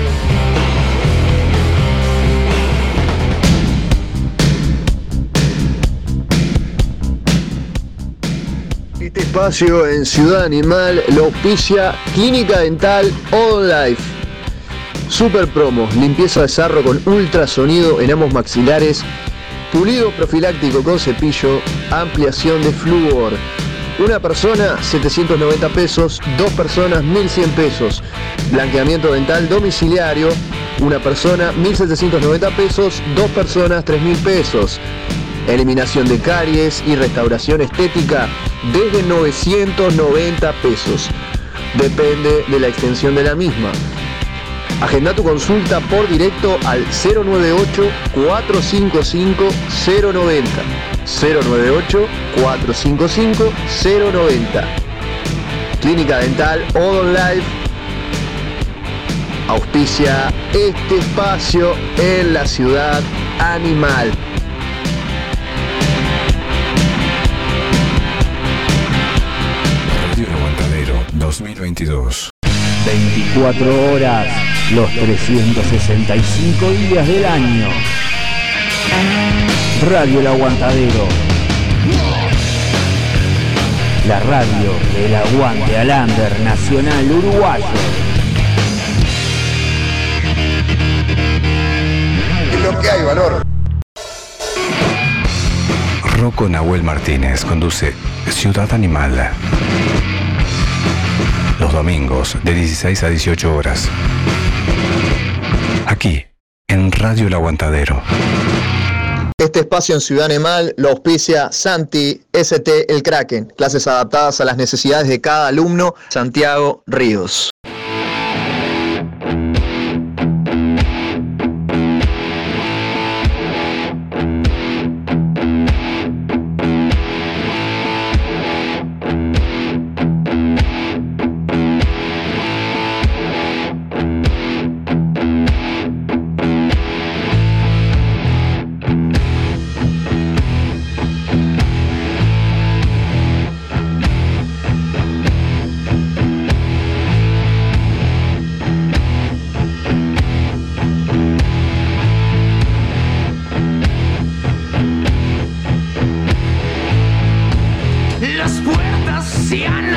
Este espacio en Ciudad Animal lo auspicia Clínica Dental All Life. Super promos, limpieza de sarro con ultrasonido en ambos maxilares, pulido profiláctico con cepillo, ampliación de flúor. Una persona 790 pesos, dos personas 1100 pesos. Blanqueamiento dental domiciliario, una persona 1790 pesos, dos personas 3000 pesos. Eliminación de caries y restauración estética desde 990 pesos. Depende de la extensión de la misma. Agenda tu consulta por directo al 098-455-090. 098-455-090. Clínica Dental Odon Life auspicia este espacio en la ciudad animal. 2022. 24 horas, los 365 días del año. Radio El Aguantadero. La radio del aguante al under nacional uruguayo. Lo que hay valor. Rocco Nahuel Martínez conduce Ciudad Animal. Domingos de 16 a 18 horas. Aquí, en Radio El Aguantadero. Este espacio en Ciudad Animal lo auspicia Santi ST El Kraken, clases adaptadas a las necesidades de cada alumno, Santiago Ríos. Las puertas se han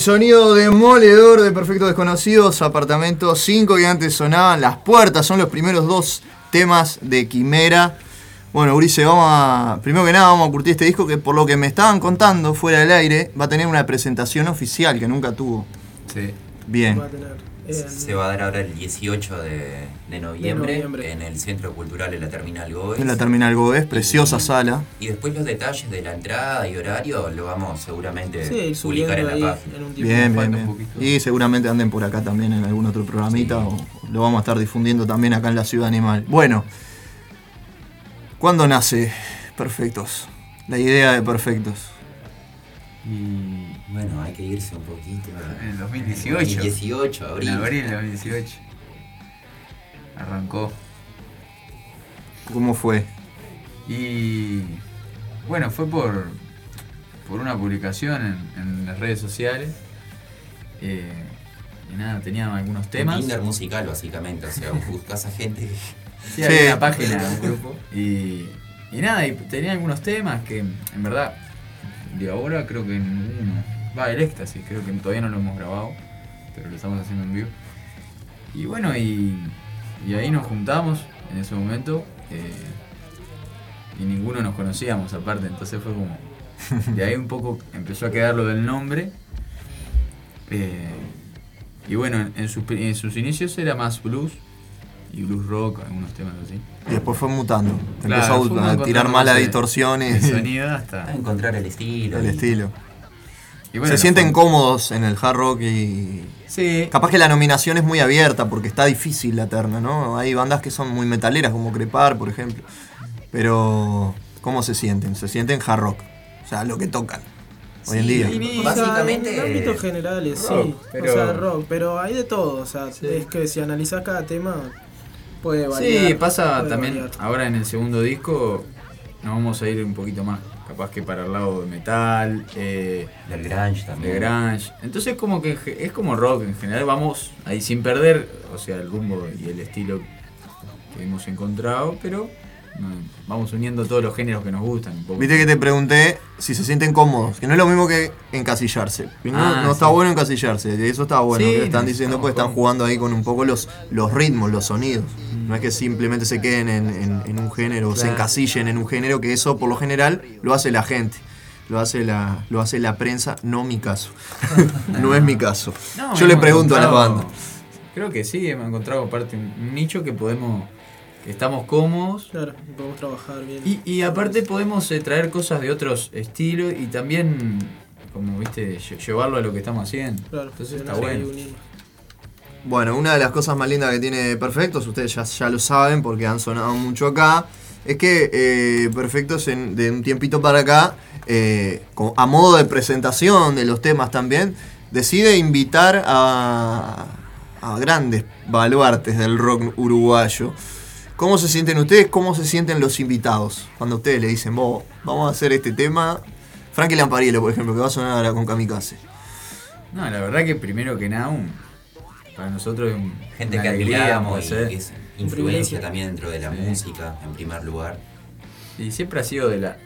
El sonido demoledor de Perfecto Desconocidos, apartamento 5 que antes sonaban las puertas, son los primeros dos temas de Quimera. Bueno, Urice, vamos a. Primero que nada, vamos a curtir este disco que, por lo que me estaban contando fuera del aire, va a tener una presentación oficial que nunca tuvo. Sí. Bien. Se va a dar ahora el 18 de, de noviembre, noviembre. en el Centro Cultural de la Terminal Goes. En la Terminal Goes, preciosa sala. Y después los detalles de la entrada y horario lo vamos seguramente Sí, publicar en la página. en un. Bien, bien. Y seguramente anden por acá también en algún otro programita o lo vamos a estar difundiendo también acá en la Ciudad Animal. Bueno, ¿cuándo nace Perfectos? La idea de Perfectos. Bueno, hay que irse un poquito. en el 2018. 2018, abril. En abril del 2018. Arrancó. ¿Cómo fue? Y bueno, fue por, por una publicación en, en las redes sociales. Eh, y nada, tenía algunos Un temas. Tinder musical, básicamente. O sea, buscas a gente que. [laughs] Sí, había una página, un [laughs] grupo. Y, y nada, y tenía algunos temas que en verdad de ahora creo que ninguno. Va, el éxtasis, creo que todavía no lo hemos grabado, pero lo estamos haciendo en vivo. Y bueno, y, y ahí nos juntamos en ese momento. eh, y ninguno nos conocíamos aparte, entonces fue como. [laughs] De ahí un poco empezó a quedar lo del nombre. eh, y bueno, en, en sus, pri- en sus inicios era más blues y blues rock, algunos temas así. Y después fue mutando. Claro, Empezó fuimos a tirar más las distorsiones. el sonido hasta- A encontrar el estilo. El y- estilo. Y bueno, Se sienten cómodos en el hard rock y. Sí. Capaz que la nominación es muy abierta porque está difícil la terna, ¿no? Hay bandas que son muy metaleras, como Crepar, por ejemplo. Pero. ¿Cómo se sienten? Se sienten hard rock. O sea, lo que tocan. Hoy en día. Y, Básicamente, en ámbitos generales, rock, sí. pero- O sea, rock, pero hay de todo. O sea, es que si analizás cada tema, puede variar. Sí, pasa puede también variar. ahora en el segundo disco nos vamos a ir un poquito más, capaz que para el lado de metal, eh, Del grunge también. de grunge. Entonces como que es como rock en general, vamos ahí sin perder, o sea, el rumbo y el estilo que hemos encontrado, pero vamos uniendo todos los géneros que nos gustan. un poco. Viste que te pregunté si se sienten cómodos, que no es lo mismo que encasillarse. No, Ah, no está sí. bueno encasillarse, y eso está bueno. Sí, que están diciendo pues están jugando ahí con un poco los, los ritmos, los sonidos. No es que simplemente se queden en, en- en un género, o se encasillen en un género, que eso por lo general lo hace la gente. Lo hace la, lo hace la prensa, no mi caso. [laughs] no es mi caso. No, Yo le pregunto a las bandas. Creo que sí, hemos encontrado aparte un, nicho que podemos, estamos cómodos. Claro, podemos trabajar bien. Y, y aparte podemos eh, traer cosas de otros estilos y también, como viste, lle- llevarlo a lo que estamos haciendo. Claro, Entonces está bueno. Bueno, una de las cosas más lindas que tiene Perfectos, ustedes ya, ya lo saben porque han sonado mucho acá, es que eh, Perfectos en- de un tiempito para acá, eh, a modo de presentación de los temas también, decide invitar a, a grandes baluartes del rock uruguayo. ¿Cómo se sienten ustedes? ¿Cómo se sienten los invitados? Cuando ustedes le dicen, vos, vamos a hacer este tema. Frankie Lampariello, por ejemplo, que va a sonar ahora con Kamikaze. No, la verdad que primero que nada, un- para nosotros es un, Gente una que admiramos que es influencia también dentro de la música, en primer lugar. Y siempre ha sido de la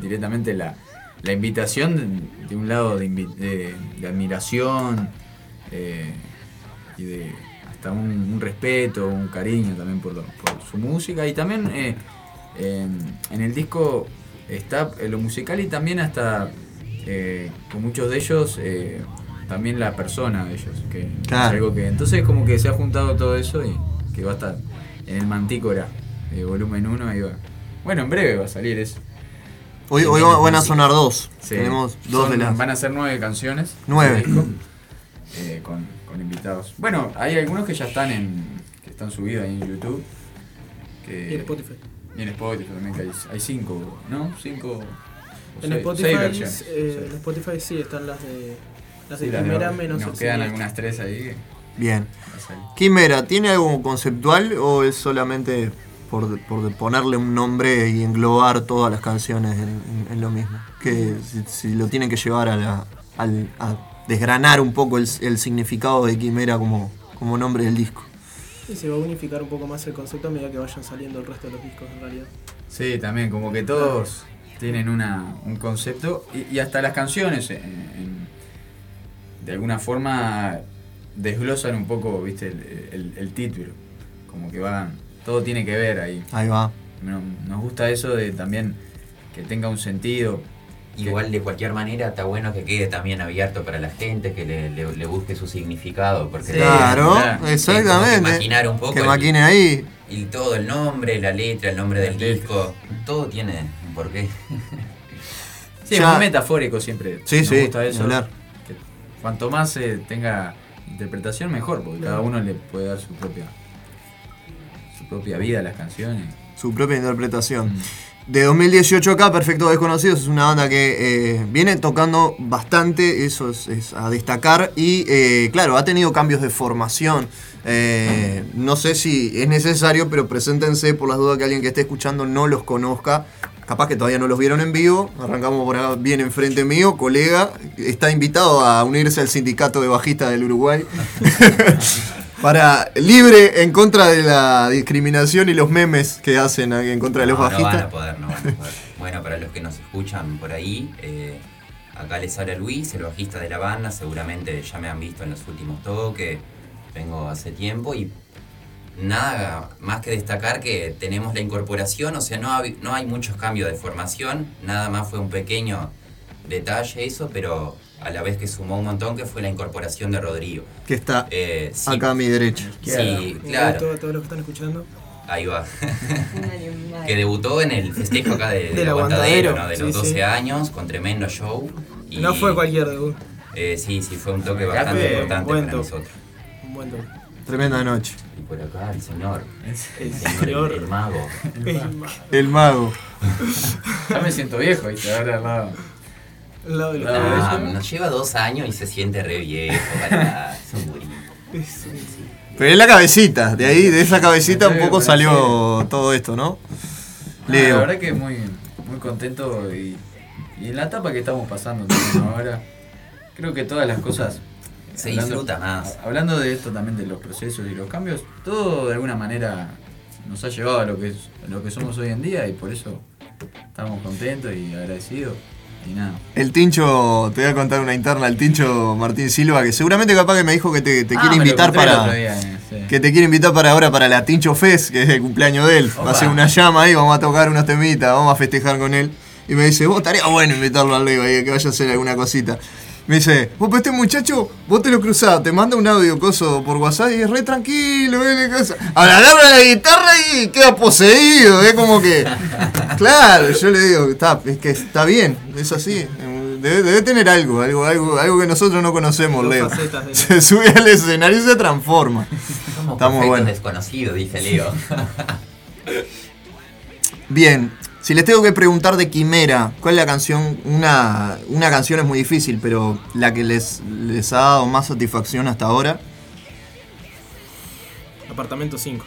directamente la, la invitación de, de un lado de, invi- de- de admiración eh, y de hasta un, un respeto, un cariño también por, su música y también eh, en, en el disco está eh, lo musical y también hasta eh, con muchos de ellos también la persona de ellos que Claro. es algo que entonces como que se ha juntado todo eso y que va a estar en el Mantícora volumen 1 ahí va bueno en breve va a salir eso Hoy, hoy va- van a sonar dos. Sí. Tenemos dos Son- de las. Van a ser nueve canciones. Nueve. disco, eh, con, con invitados. Bueno, hay algunos que ya están en. que están subidos ahí en YouTube. Que, Y en Spotify. Y en Spotify también, que hay, hay cinco, ¿no? Cinco. En seis- Spotify, seis eh, en Spotify sí están las de las de Sí, ahora. menos Nos el quedan siguiente. algunas tres ahí. Bien. Quimera, ¿tiene algo conceptual o es solamente por, por ponerle un nombre y englobar todas las canciones en, en- en lo mismo? Que si, si lo tienen que llevar a, la- al- a desgranar un poco el, el significado de Quimera como, como nombre del disco. Y se va a unificar un poco más el concepto a medida que vayan saliendo el resto de los discos en realidad. Sí, también, como que todos tienen una, un concepto y, y hasta las canciones, en- en- de alguna forma, desglosan un poco, viste, el, el- el título. Como que van, todo tiene que ver ahí. Ahí va. No- Nos gusta eso de también que tenga un sentido. Igual de cualquier manera está bueno que quede también abierto para la gente, que le, le- le busque su significado. Porque Claro, es que exactamente. maquinar un poco. Que el- maquine ahí. Y todo, el nombre, la letra, el nombre del disco, todo tiene un porqué. [laughs] Sí, Ya- muy metafórico siempre. Sí, Nos sí, gusta eso. hablar. Que cuanto más eh, tenga interpretación, mejor, porque cada uno le puede dar su propia su propia vida a las canciones. Su propia interpretación. De 2018 acá, Perfecto Desconocidos es una banda que eh, viene tocando bastante, eso es, a destacar. Y eh, claro, ha tenido cambios de formación. Eh, no sé si es necesario, pero preséntense por las dudas que alguien que esté escuchando no los conozca. Capaz que todavía no los vieron en vivo. Arrancamos por acá bien enfrente mío, colega. Está invitado a unirse al sindicato de bajistas del Uruguay. [laughs] Para libre en contra de la discriminación y los memes que hacen en contra de los No, no bajistas. van a poder, no van a poder. Bueno, para los que nos escuchan por ahí, eh, acá les habla Luis, el bajista de la banda, seguramente ya me han visto en los últimos toques, vengo hace tiempo y nada más que destacar que tenemos la incorporación, o sea, no, hab- no hay muchos cambios de formación, nada más fue un pequeño detalle eso, pero a la vez que sumó un montón que fue la incorporación de Rodrigo. Que está Eh, sí. acá a mi derecha. Sí, claro. todos los que están escuchando. Ahí va. que debutó en el festejo acá de, [laughs] Del del Aguantadero, ¿no? de sí, los 12 sí. años, con tremendo show. Y, No fue cualquier debut. eh, sí, sí, fue un toque Acá bastante importante para nosotros. Un buen toque. Tremenda noche. Y por acá el señor. El El señor, el, el mago. El mago. El mago. [laughs] Ya me siento viejo, ¿viste? Ahora al lado. Ah, nos lleva dos años y se siente re viejo. para- es un gurí. Pero es la cabecita, de ahí, de esa cabecita un poco salió todo esto, ¿no? No, Leo. la verdad que muy, muy contento y, y en la etapa que estamos pasando también ahora, creo que todas las cosas... Se disfruta más. Hablando de esto también de los procesos y los cambios, todo de alguna manera nos ha llevado a lo que, es- a lo que somos hoy en día y por eso estamos contentos y agradecidos. Y nada. El Tincho, te voy a contar una interna, el Tincho Martín Silva, que seguramente capaz que me dijo que te, te Ah, quiere invitar para. día, eh, sí. Que te quiere invitar para ahora para la Tincho Fest, que es el cumpleaños de él. Va a hacer una llama ahí, vamos a tocar unos temitas, vamos a festejar con él. Y me dice, vos estaría bueno invitarlo al Leo ahí, que vaya a hacer alguna cosita. Me dice, vos, pero este muchacho, vos te lo cruzás, te manda un audio coso por WhatsApp y es re tranquilo, ¿eh? Cosa. Ahora agarra la guitarra y queda poseído, es como que. Claro, yo le digo, está, es que está bien, es así. Debe, debe tener algo, algo, algo, algo que nosotros no conocemos, Leo. [laughs] Se sube al escenario y se transforma. Somos Está muy bueno. desconocidos, dice Leo. [laughs] Bien, si les tengo que preguntar de Quimera, ¿cuál es la canción? Una, una canción es muy difícil, pero la que les, les ha dado más satisfacción hasta ahora. Apartamento 5.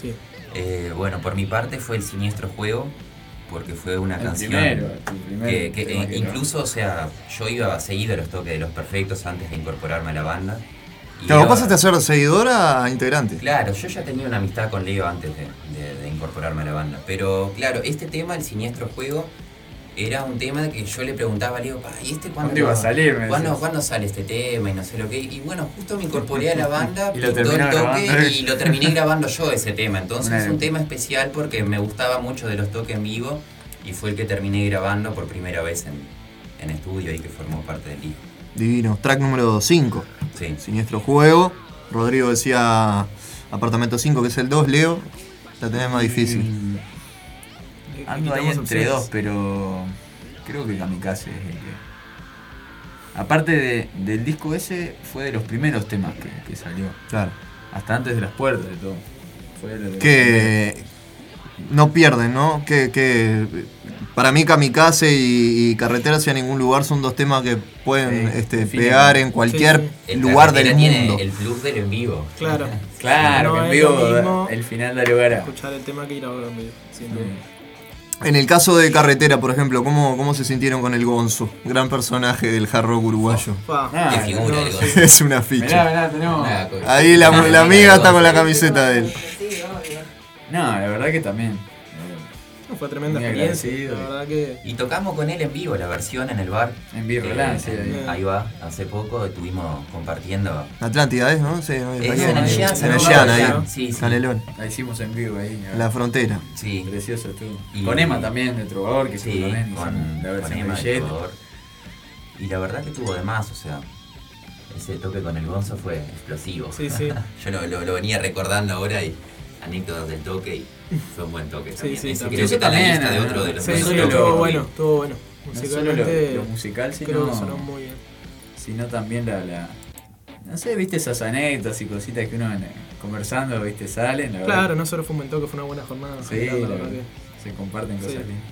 Sí. Eh, bueno, por mi parte fue el siniestro juego, porque fue una El canción primero, el primero que, que, tema eh, que incluso, o sea, yo iba seguido a los toques de los perfectos antes de incorporarme a la banda. Y Claro, vos iba- pasaste a ser seguidora a integrante. Claro, yo ya tenía una amistad con Leo antes de, de- de incorporarme a la banda. Pero claro, este tema, el siniestro juego, era un tema de que yo le preguntaba a Leo, "Pa, ¿y este cuándo, ¿Cuándo iba a salir? ¿cuándo, sale este tema? Y no sé lo que. Y bueno, justo me incorporé a la [laughs] banda, Y lo pintó el toque y lo terminé grabando yo ese tema. Entonces es un tema especial porque me gustaba mucho de los toques en vivo y fue el que terminé grabando por primera vez en, en estudio y que formó parte del disco. Divino. Track número 5. Sí. Siniestro Juego. Rodrigo decía Apartamento 5, que es el 2. Leo, la tenés más difícil. Ando ahí entre dos, pero creo que Kamikaze es el que. Aparte de- del disco ese, fue de los primeros temas que, que salió. Claro. Hasta antes de las puertas de todo. Fue de los Que no pierden, ¿no? Que, que para mí Kamikaze y, y Carretera hacia ningún lugar son dos temas que pueden Sí, este, pegar en cualquier Sí, lugar del tiene mundo. el plus del en vivo. Claro. [laughs] Claro, No en vivo el final da lugar a. Escuchar el tema que ir a ver en vivo. sin duda. En el caso de Carretera, por ejemplo, ¿cómo, cómo se sintieron con el Gonzo? Gran personaje del hard rock uruguayo. Ah, Qué figura no, el sí. Gonzo. [laughs] es una ficha. Mirá, mirá, tenemos. Nada, co- Ahí la, la amiga está con la camiseta de él. No, la verdad que también. Fue tremenda Muy experiencia. agradecido. La verdad que. Y tocamos con él en vivo la versión en el bar. En Que- Roland, sí, ahí. ahí va, hace poco estuvimos compartiendo. Atlántida, ¿es? ¿no? Sí, no, Es ahí, en el ahí, Jazz, en el ¿no? Jazz, ahí. Sí, sí. Canelón. La hicimos en vivo ahí. La frontera. Sí. Precioso estuvo. Y- Con Emma también, de Trovador, que Sí, con, con versión Emma de. Trovador. Y la verdad que tuvo de más, o sea, ese toque con el Gonzo fue explosivo. Sí, sí. [laughs] Yo lo, lo- lo venía recordando ahora y anécdotas del toque y fue un buen toque Sí, también. sí, Ese también. creo que está la lista de ¿no? otro de los Sí, sí, estuvo bueno, estuvo bueno. No solo Musicalmente. lo, lo musical, sino, creo que sonó muy bien. sino también la, la- No sé, viste esas anécdotas y cositas que uno en- conversando, viste, salen. La Claro, verdad. no solo fue un buen toque, fue una buena jornada. Sí, general, la la verdad se comparten Sí. cosas lindas.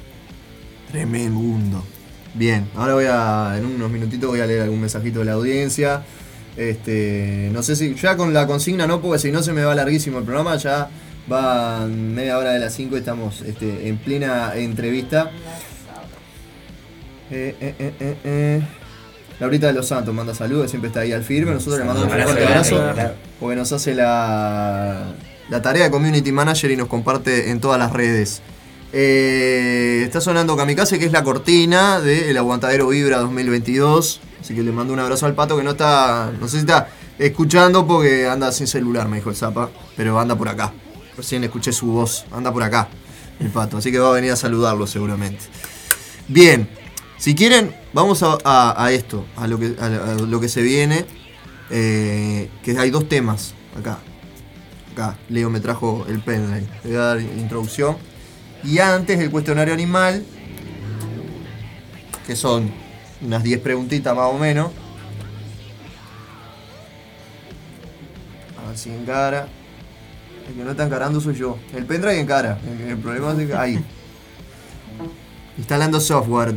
Tremendo. Bien, ahora voy a, en unos minutitos voy a leer algún mensajito de la audiencia. Este, no sé si ya con la consigna no, porque si no se me va larguísimo el programa, ya va media hora de las 5 estamos este, en plena entrevista. Eh, eh, eh, eh, eh. Laurita de los Santos manda saludos, siempre está ahí al firme. Nosotros le mandamos un fuerte abrazo porque nos hace la, la tarea de community manager y nos comparte en todas las redes. Está sonando Kamikaze, que es la cortina del Aguantadero Vibra 2022. Así que le mando un abrazo al pato que no está. No sé si está escuchando porque anda sin celular, me dijo el Zapa. Pero anda por acá. Recién escuché su voz. Anda por acá, el pato. Así que va a venir a saludarlo seguramente. Bien, si quieren, vamos a, esto, a lo que, a, a lo que se viene. eh, que hay dos temas acá. Acá, Leo me trajo el pendrive. Le voy a dar introducción. Y antes el cuestionario animal, que son unas 10 preguntitas más o menos. A ver si encara. El que no está encarando soy yo. El pendrive encara. El, el problema es que ahí. Instalando software.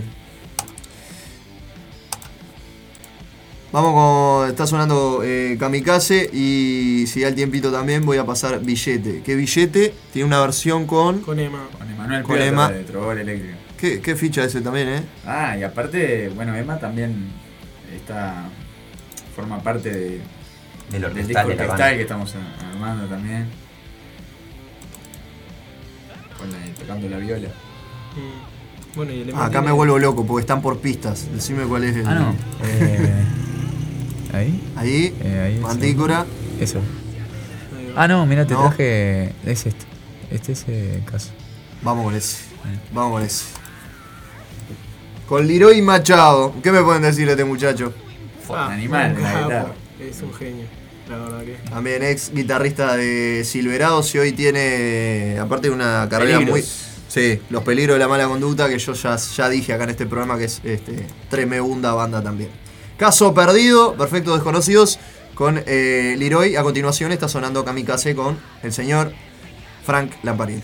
Vamos con. Está sonando eh, Kamikaze y si da el tiempito también voy a pasar billete. ¿Qué billete? Tiene una versión con. Con Emma. Con Emanuel Con de Eléctrico. ¿Qué, qué ficha ese también, eh? Ah, y aparte, bueno, Emma también está forma parte de, Del del orquestal disco de la orquestal banda. que estamos armando también. Con la, tocando la viola. Mm. Bueno, y el Emma Ah, acá tiene- me vuelvo loco porque están por pistas. Decime cuál es el. Ah, no. Eh, ¿Ahí? Ahí, Eh, ahí, Mantícora. Eso. Ah, no, mira, te No. traje. Es este. Este es el caso. Vamos con ese. Vamos con ese. Con Leroy Machado. ¿Qué me pueden decir de este muchacho? Ah, animal un la guitarra. Es un genio, la verdad que. También ex guitarrista de Silverados y hoy tiene, aparte de una carrera Peligros. muy... Sí, Los Peligros de la Mala Conducta, que yo ya, ya dije acá en este programa que es este, tremenda banda también. Caso Perdido, Perfectos Desconocidos, con eh, Leroy. A continuación está sonando Kamikaze con el señor Frank Lamparino.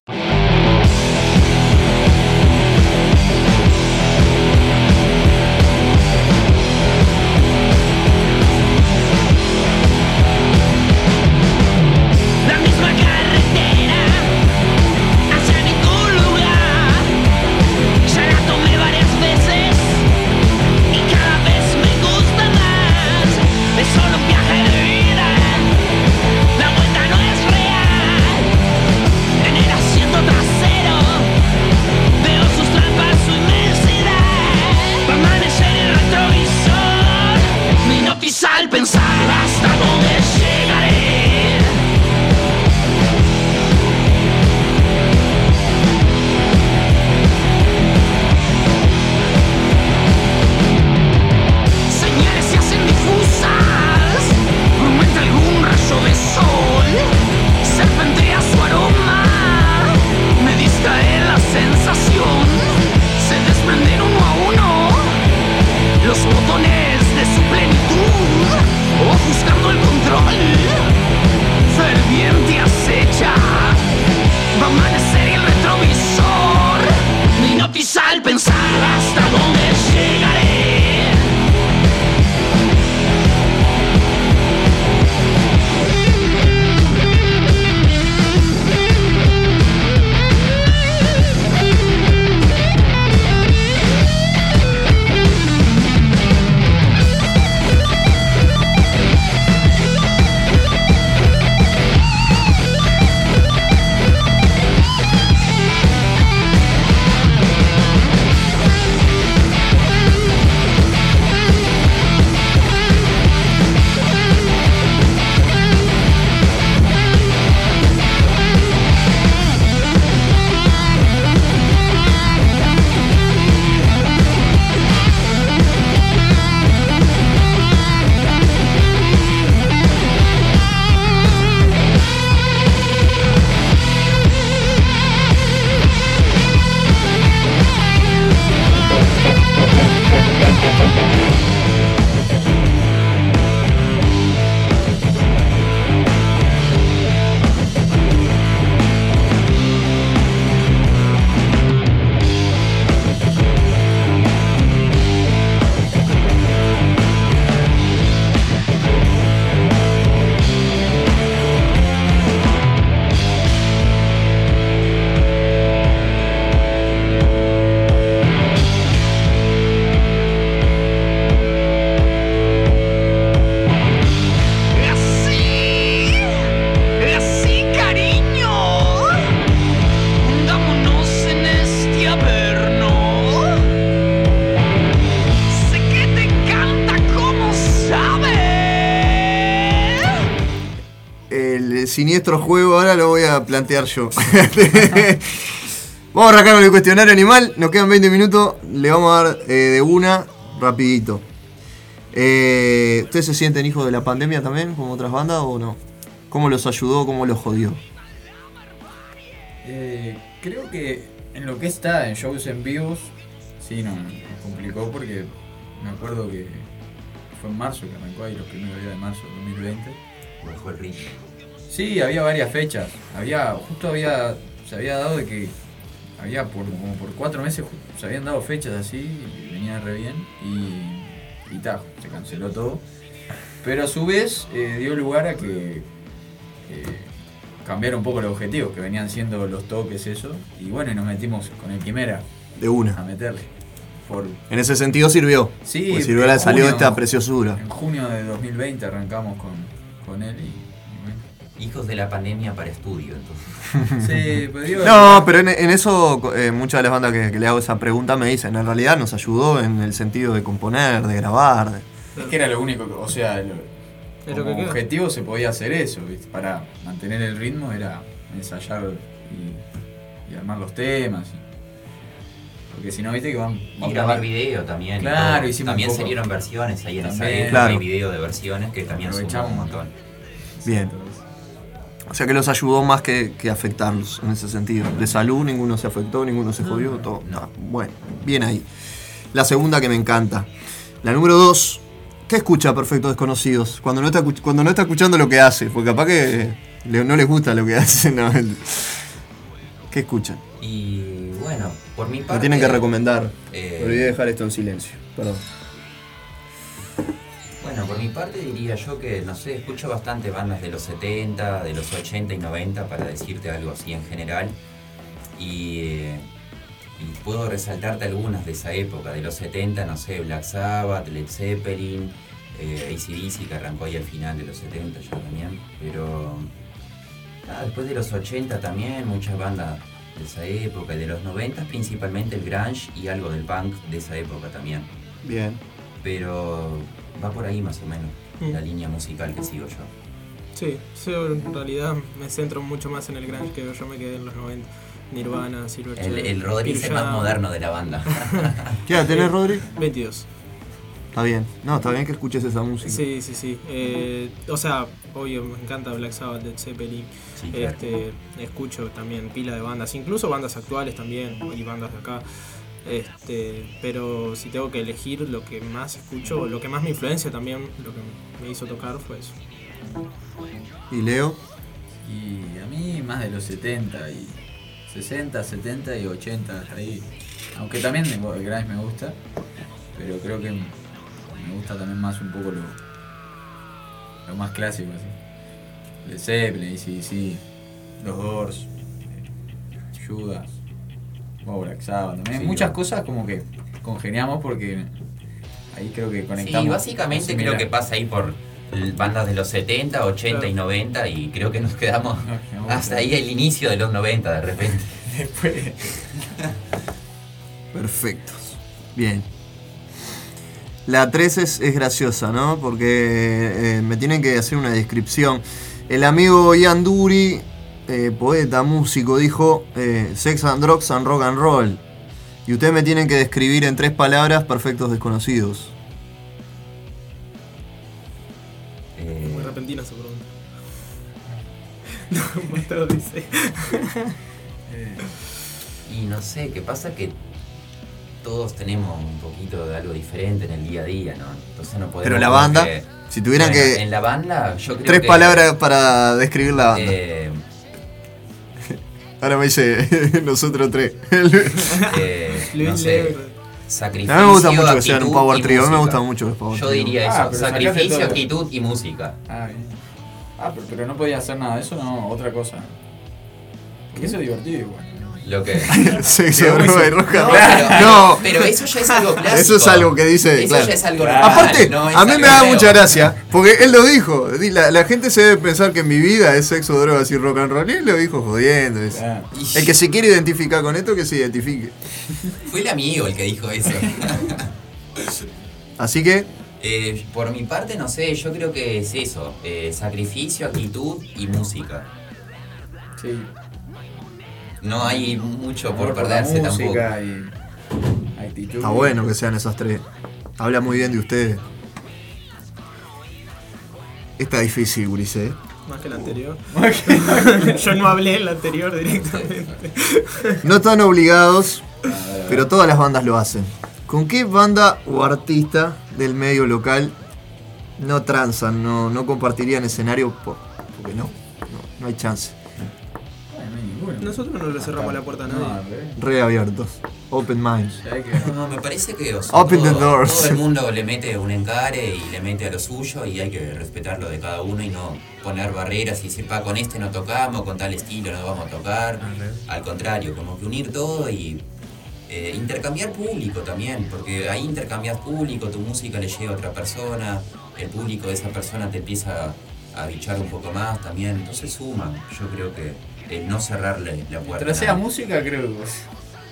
Siniestro juego ahora lo voy a plantear yo. [laughs] vamos a arrancar con el cuestionario animal. Nos quedan 20 minutos. Le vamos a dar eh, de una rapidito. Eh, ¿Ustedes se sienten hijos de la pandemia también, como otras bandas, o no? ¿Cómo los ayudó? ¿Cómo los jodió? Eh, creo que en lo que está en shows en vivos, sí, no, nos complicó porque me acuerdo que fue en marzo que arrancó ahí, los primeros días de marzo de 2020. Bajó el ritmo. Sí, había varias fechas. Había, justo había, se había dado de que había por, como por cuatro meses se habían dado fechas así, y venía re bien, y, y ta, se canceló todo. Pero a su vez eh, dio lugar a que eh, cambiar un poco los objetivos, que venían siendo los toques, eso. Y bueno, y nos metimos con el Quimera De una. a meterle. Por, En ese sentido sirvió. Sí, sirvió la salió junio- esta preciosura. En junio de 2020 arrancamos con, con él y, Hijos de la pandemia para estudio, entonces. [laughs] Sí, pero digo- No, pero en, en eso eh, muchas de las bandas que, que le hago esa pregunta me dicen, en realidad nos ayudó en el sentido de componer, de grabar. de- Es que era lo único, que- o sea, lo como que objetivo se podía hacer eso, ¿viste? Para mantener el ritmo era ensayar y, y armar los temas. y- porque si no, viste que van... van Y grabar video también. Claro, hicimos También salieron versiones ahí en esa También. época. Claro. Hay video de versiones que también Aprovechamos un montón. Bien. O sea que los ayudó más que, que afectarlos en ese sentido. De salud ninguno se afectó, ninguno se jodió, todo. Ah, bueno, bien ahí. La segunda que me encanta. La número dos. ¿Qué escucha Perfectos Desconocidos? Cuando no está, cuando no está escuchando lo que hace, porque capaz que le- no les gusta lo que [laughs] hace. no. ¿Qué escuchan? Y bueno, por mi parte. Me tienen que recomendar. eh, olvidé dejar esto en silencio. Perdón. Bueno, por mi parte diría yo que, no sé, escucho bastante bandas de los 70, de los 80 y 90, para decirte algo así en general. Y, eh, y puedo resaltarte algunas de esa época, de los 70, no sé, Black Sabbath, Led Zeppelin, eh, ACDC, que arrancó ahí al final de los 70 ya también. Pero nada, después de los 80 también, muchas bandas de esa época, y de los 90 principalmente el grunge y algo del punk de esa época también. Bien. Pero va por ahí más o menos Mm. la línea musical que sigo yo. Sí, yo en realidad me centro mucho más en el grunge que yo me quedé en los 90. Nirvana, Silverchair. El, el Rodri es el más moderno de la banda. [laughs] ¿Qué edad tenés, Rodri? 22. Está bien. No, está bien que escuches esa música. Sí, sí, sí. Eh, o sea, obvio, me encanta Black Sabbath, Led Zeppelin. Sí, claro. este, escucho también pila de bandas, incluso bandas actuales también, y bandas de acá. Este, pero si tengo que elegir lo que más escucho, lo que más me influencia también, lo que me hizo tocar fue eso. ¿Y Leo? Y a mí más de los 70 y 60, 70 y 80 ahí. Aunque también el el grunge me gusta, pero creo que me gusta también más un poco lo, lo más clásico así. Led Zeppelin, sí, los Doors, Judas, también. Sí, Muchas cosas como que congeniamos porque ahí creo que conectamos. Sí, básicamente creo que pasa ahí por bandas de los 70, 80 y 90 y creo que nos quedamos hasta ahí el inicio de los 90 de repente. [laughs] Después. Perfectos. Bien. La 3 es, es graciosa, ¿no? Porque eh, me tienen que hacer una descripción. El amigo Ian Dury, eh, poeta, músico, dijo eh, Sex and Drugs and Rock and Roll. Y ustedes me tienen que describir en tres palabras perfectos desconocidos. Muy repentina esa pregunta. [laughs] No, más tarde dice. [laughs] Y no sé, ¿qué pasa? Que todos tenemos un poquito de algo diferente en el día a día, ¿no? Entonces no podemos... Pero la banda, que- si tuvieran Bueno, que- En la banda, yo creo Tres que, palabras para describir la banda. eh, Ahora me dice [laughs] nosotros tres. [laughs] eh, [laughs] no Luis sé, sacrificio, A mí me gusta mucho que sean un actitud power y trio. A mí me música. gustan mucho los power Yo trio. diría Ah, eso, pero sacaste sacrificio, actitud y música. Ah, bien. Ah, pero, pero no podía hacer nada de eso, no, otra cosa. Que eso es divertido igual. Lo que... [laughs] Sexo, droga y and No, roll. pero- No. pero eso ya es algo clásico. Eso es algo que dice. Eso claro. ya es algo normal, Aparte, no es a mí me da mucha gracia. Porque él lo dijo. Di- La, la gente se debe pensar que mi vida es sexo, drogas y rock and roll. Y él lo dijo jodiendo. es- El que se quiere identificar con esto, que se identifique. Fue el amigo el que dijo eso. Así que, Eh, por mi parte, no sé, yo creo que es eso. eh, sacrificio, actitud y música. Sí. No hay mucho por por la perderse tampoco. música y actitud. está bueno que sean esas tres. Habla muy bien de ustedes. Está difícil, Gurice. ¿eh? Más que el [laughs] anterior. Yo no hablé en la anterior directamente. No están obligados, pero todas las bandas lo hacen. ¿Con qué banda o artista del medio local no transan, no, no compartirían escenario? Por- porque no, no, no hay chance. Nosotros no le cerramos la puerta a nadie. Re abiertos. Open minds. No, me parece que o sea, Open the todo, doors. todo el mundo le mete un encare y le mete a lo suyo y hay que respetarlo de cada uno y no poner barreras y decir, pa, con este no tocamos, con tal estilo no vamos a tocar. Al contrario, como que unir todo y eh, intercambiar público también, porque ahí intercambias público, tu música le llega a otra persona, el público de esa persona te empieza a bichar un poco más también, entonces suma, yo creo que el no cerrarle la puerta. Mientras sea música, creo que.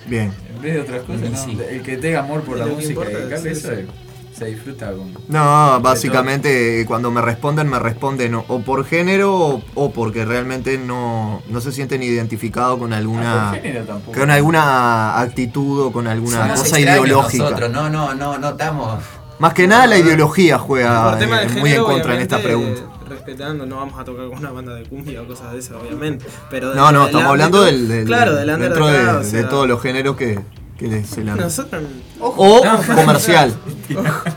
Bien. En vez de otras cosas, ¿no? sí. El que tenga amor por la música importa y cambia eso. eso, se disfruta con. No, básicamente cuando me responden, me responden o por género o, o porque realmente no, no se sienten identificados con alguna, Ah, por género tampoco. con alguna actitud o con alguna Somos cosa ideológica. Nosotros, no, no, no, no estamos. Más que nada la ideología juega eh, muy en contra en esta pregunta. Respetando, no vamos a tocar con una banda de cumbia o cosas de esas, obviamente. Pero No, no, estamos hablando del, del- claro, del dentro de, de, acá, o de sea, todos los géneros que, que se han- Nosotros. O comercial.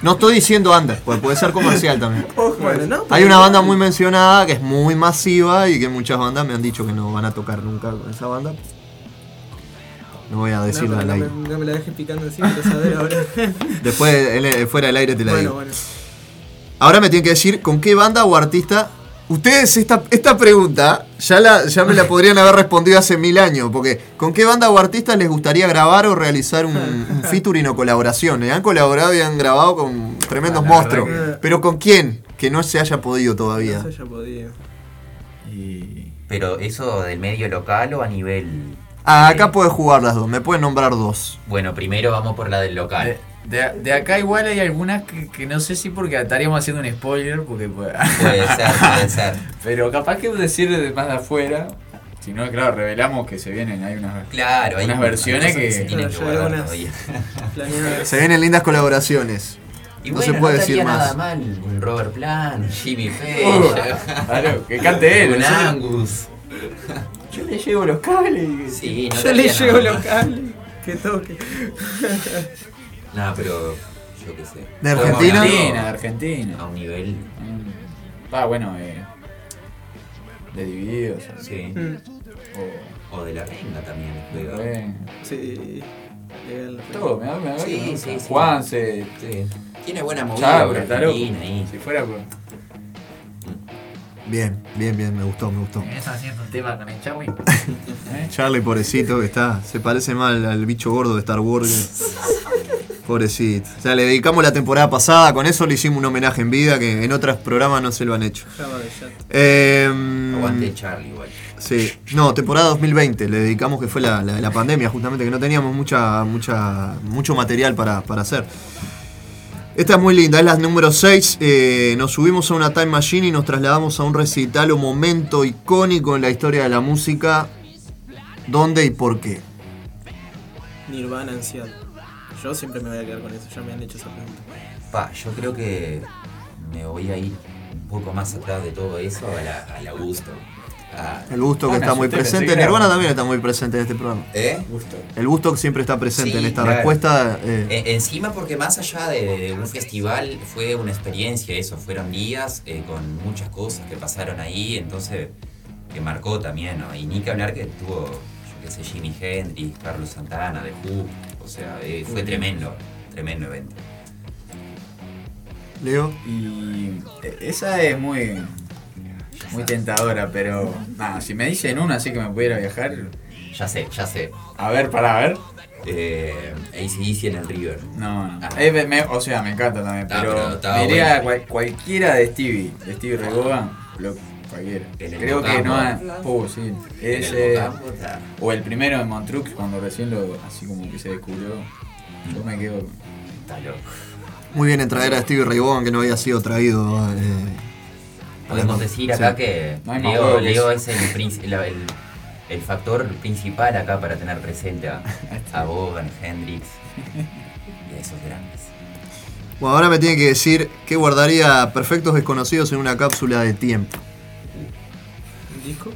No estoy diciendo under, pues puede ser comercial también. Bueno, no, Hay una banda muy mencionada que es muy masiva y que muchas bandas me han dicho que no van a tocar nunca con esa banda. No voy a pero al aire. me, no me la dejes picando ahora. Después, el- fuera del aire te la bueno, digo. bueno. Ahora me tienen que decir con qué banda o artista. Ustedes esta, esta pregunta ya, la, ya me la podrían haber respondido hace mil años, porque ¿con qué banda o artista les gustaría grabar o realizar un, un [laughs] featuring o colaboración? Eh, Han colaborado y han grabado con tremendos Ah, monstruos. Pero ¿con quién? Que no se haya podido todavía. No se haya podido. Pero eso del medio local o a nivel. Ah, acá puedes jugar las dos, me pueden nombrar dos. Bueno, primero vamos por la del local. De, de acá igual hay algunas que, que no sé si porque estaríamos haciendo un spoiler, porque puede, Puede ser, puede ser. [laughs] Pero capaz que decir de más de afuera, si no, claro, revelamos que se vienen, hay unas, Claro, unas versiones que, que se tienen que guardar unas todavía. Se vienen lindas colaboraciones. Y no bueno, se puede no decir más. nada mal un Robert Plant, Jimmy [laughs] Page. Uh, claro, que cante él, Un. Angus. Yo le llevo los cables. Sí, no Yo le llevo nada los cables. Que toque. No, pero yo qué sé. ¿De Argentina? hablando Argentina, de Argentina. A un nivel. Va, bueno, eh, de divididos. Sí. Mm. O de la renga también. Bueno. Sí. Todo, me da, me da Sí, sí, sí. Juanse. Sí. Tiene buena movida Chavo, por. Argentina ahí. Si fuera por. Bien, bien, bien, me gustó, me gustó. ¿Estás haciendo un tema con el Chawi? [laughs] Charlie, pobrecito, que está. Se parece mal al bicho gordo de Star Wars. [laughs] pobrecito. O sea, le dedicamos la temporada pasada, con eso le hicimos un homenaje en vida que en otros programas no se lo han hecho. Eh, Aguante Charlie igual. Sí, no, temporada 2020, le dedicamos que fue la, la- la pandemia, justamente, que no teníamos mucha, mucha, mucho material para, para hacer. Esta es muy linda, es la número 6. nos subimos a una time machine y nos trasladamos a un recital o momento icónico en la historia de la música. ¿Dónde y por qué? Nirvana en Seattle. Yo siempre me voy a quedar con eso, ya me han hecho esa pregunta. Pa, yo creo que me voy a ir un poco más atrás de todo eso a la, a la gusto. El gusto que Ah, está muy presente. Nirvana también está muy presente en este programa. ¿Eh? El gusto que siempre está presente Sí, en esta claro. respuesta. eh, E- encima porque más allá de, de un festival fue una experiencia eso, fueron días eh, con muchas cosas que pasaron ahí, entonces que marcó también, ¿no? Y ni que hablar que tuvo, yo qué sé, Jimi Hendrix, Carlos Santana, The Who, o sea, eh, fue tremendo, tremendo evento. Leo. Y eh, esa es muy muy tentadora, pero nada, si me dicen una así que me pudiera viajar. Ya sé, ya sé. A ver, para ver. Eh, ACDC en el River. No, no. Ah. Eh, me- o sea, me encanta también, Ah, pero, pero me iría bueno. a cual- cualquiera de Stevie, de Stevie Ray Vaughan, lo- cualquiera. Creo que no Mocampo. es. Uh, sí. El. Mocampo está. O el primero de Montrux cuando recién lo así como que se descubrió. Yo me quedo. Está loco. muy bien en traer a Stevie Ray Vaughan que no había sido traído. eh, Podemos decir acá sí. que No Leo, es el, la- el, el factor principal acá para tener presente a, [laughs] a Bogan, Hendrix y a esos grandes. Bueno, ahora me tiene que decir que guardaría Perfectos Desconocidos en una cápsula de tiempo.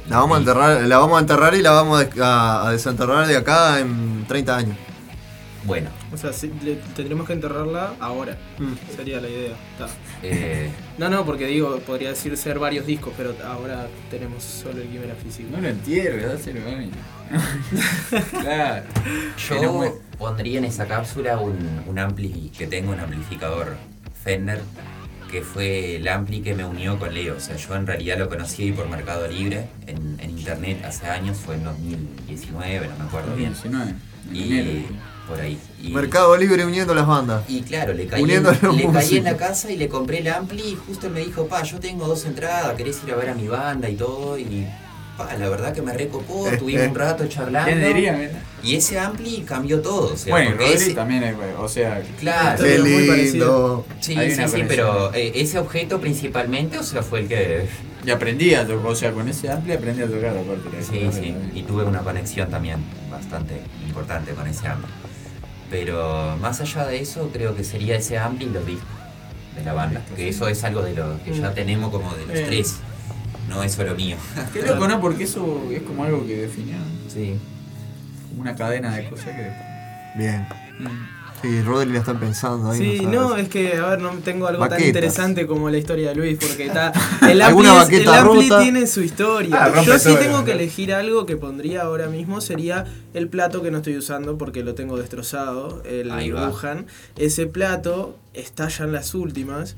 La vamos a enterrar, la vamos a enterrar y la vamos a desenterrar de acá en 30 años. Bueno, O sea, le- tendremos que enterrarla ahora. Mm. Sería la idea. Eh, No, no, porque digo, podría decir ser varios discos, pero ahora tenemos solo el Quimera físico. No lo entierres, dáselo a mí. [laughs] claro. yo pondría en esa cápsula un, un ampli que tengo, un amplificador Fender, que fue el ampli que me unió con Leo. O sea, yo en realidad lo conocí por Mercado Libre, en, en internet hace años, fue en 2019, no me acuerdo bien. 2019, en Y enero. Por ahí. Y- Mercado Libre uniendo las bandas. Y claro, le caí, en, le caí en la casa y le compré el ampli y justo él me dijo, pa, yo tengo dos entradas, ¿querés ir a ver a mi banda y todo? Y pa, la verdad que me recopó, [laughs] tuvimos un rato charlando. ¿Quién diría? Y ese ampli cambió todo. O sea, bueno, Rodri ese- también es, o sea. Claro. Qué muy lindo. Sí, Hay sí, sí, conexión. pero eh, ese objeto principalmente, o sea, fue el que... [laughs] Y aprendí a tocar, o sea, con ese ampli aprendí a tocar aparte. de Sí, sí, y tuve una conexión también bastante importante con ese ampli. Pero más allá de eso, creo que sería ese ampli y los discos de la banda. Que eso es algo de lo que ya tenemos como de los Eh. tres. No es solo mío. [laughs] Qué loco, ¿no? Porque eso es como algo que definió. Sí. Como una cadena de cosas que. Bien. Mm. Sí, Rodri la están pensando ahí. Sí, no, es que, a ver, no tengo algo tan interesante como la historia de Luis, porque está. [laughs] El Ampli, es- el baqueta Ampli rota. tiene su historia. Ah, Yo sí todo, tengo ¿no? que elegir algo que pondría ahora mismo, sería el plato que no estoy usando porque lo tengo destrozado, el Ahí va. Wuhan. Ese plato está ya en las últimas.